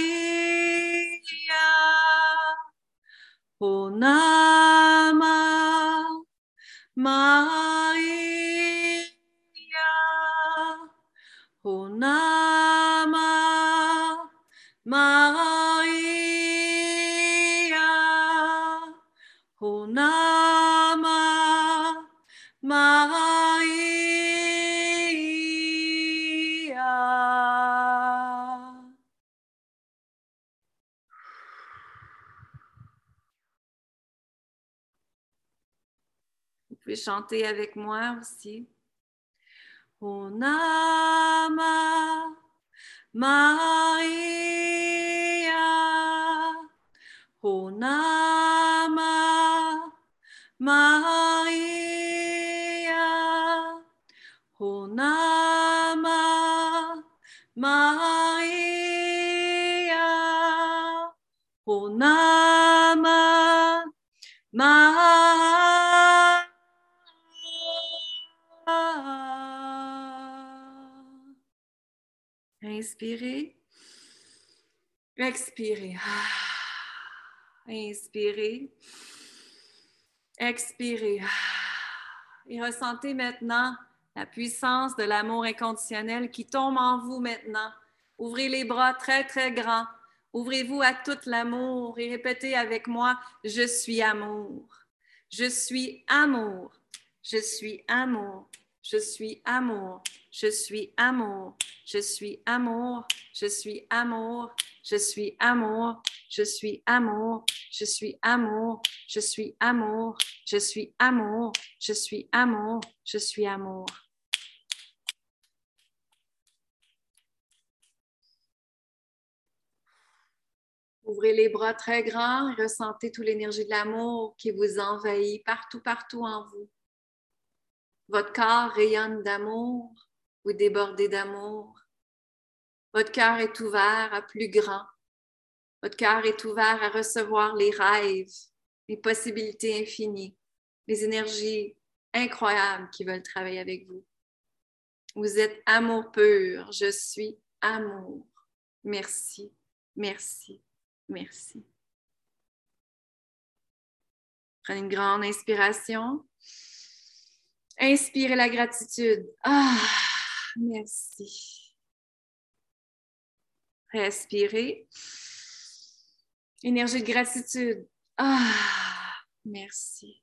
Onama Maria Onama chanter avec moi aussi. Onama Maria. Onama Maria. Onama Maria. Onama Inspirez. Expirez. Inspirez. Expirez. Et ressentez maintenant la puissance de l'amour inconditionnel qui tombe en vous maintenant. Ouvrez les bras très, très grands. Ouvrez-vous à tout l'amour et répétez avec moi, je suis amour. Je suis amour. Je suis amour. Je suis amour. Je suis amour. Je suis amour. Je suis amour. Je suis amour. Je suis amour. Je suis amour. Je suis amour. Je suis amour. Je suis amour. Je suis amour. Ouvrez les bras très grands ressentez toute l'énergie de l'amour qui vous envahit partout, partout en vous. Votre corps rayonne d'amour, vous débordez d'amour. Votre cœur est ouvert à plus grand. Votre cœur est ouvert à recevoir les rêves, les possibilités infinies, les énergies incroyables qui veulent travailler avec vous. Vous êtes amour pur. Je suis amour. Merci, merci, Merci. Prenez une grande inspiration. Inspirez la gratitude. Ah, merci. Respirez. Énergie de gratitude. Ah, merci.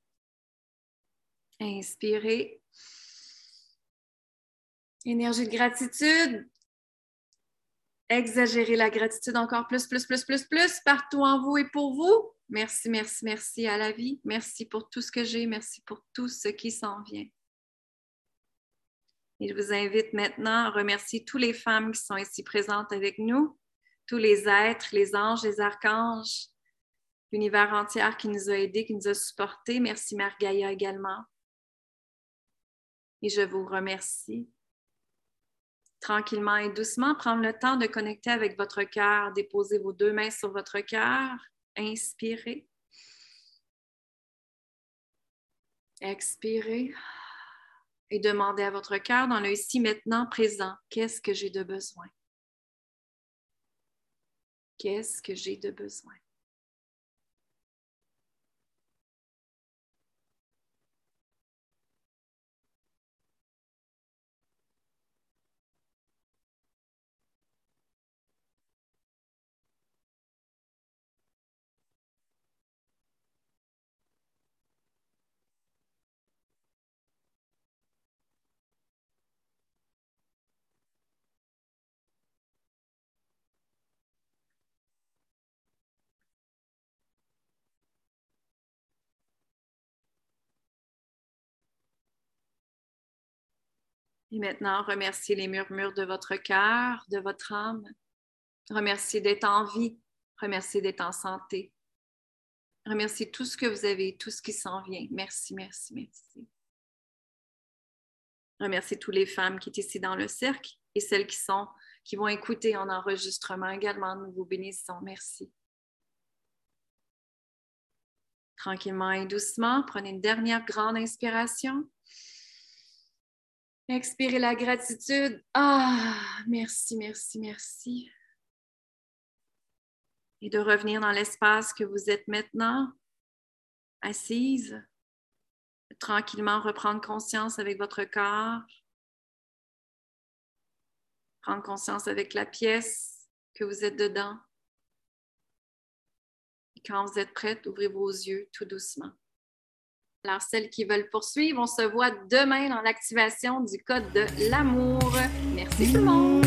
Inspirez. Énergie de gratitude. Exagérez la gratitude encore plus, plus, plus, plus, plus partout en vous et pour vous. Merci, merci, merci à la vie. Merci pour tout ce que j'ai. Merci pour tout ce qui s'en vient. Et je vous invite maintenant à remercier toutes les femmes qui sont ici présentes avec nous, tous les êtres, les anges, les archanges, l'univers entier qui nous a aidés, qui nous a supportés. Merci Margaïa également. Et je vous remercie tranquillement et doucement, prendre le temps de connecter avec votre cœur, déposer vos deux mains sur votre cœur, inspirez, expirez et demandez à votre cœur dans le ici maintenant présent, qu'est-ce que j'ai de besoin? Qu'est-ce que j'ai de besoin? Et maintenant, remerciez les murmures de votre cœur, de votre âme. Remerciez d'être en vie. Remerciez d'être en santé. Remerciez tout ce que vous avez, tout ce qui s'en vient. Merci, merci, merci. Remerciez toutes les femmes qui sont ici dans le cercle et celles qui sont qui vont écouter en enregistrement également. Nous vous bénissons. Merci. Tranquillement et doucement, prenez une dernière grande inspiration. Expirez la gratitude. Ah, merci, merci, merci. Et de revenir dans l'espace que vous êtes maintenant, assise. Tranquillement reprendre conscience avec votre corps. Prendre conscience avec la pièce que vous êtes dedans. Et quand vous êtes prête, ouvrez vos yeux tout doucement. Alors, celles qui veulent poursuivre, on se voit demain dans l'activation du code de l'amour. Merci tout le monde.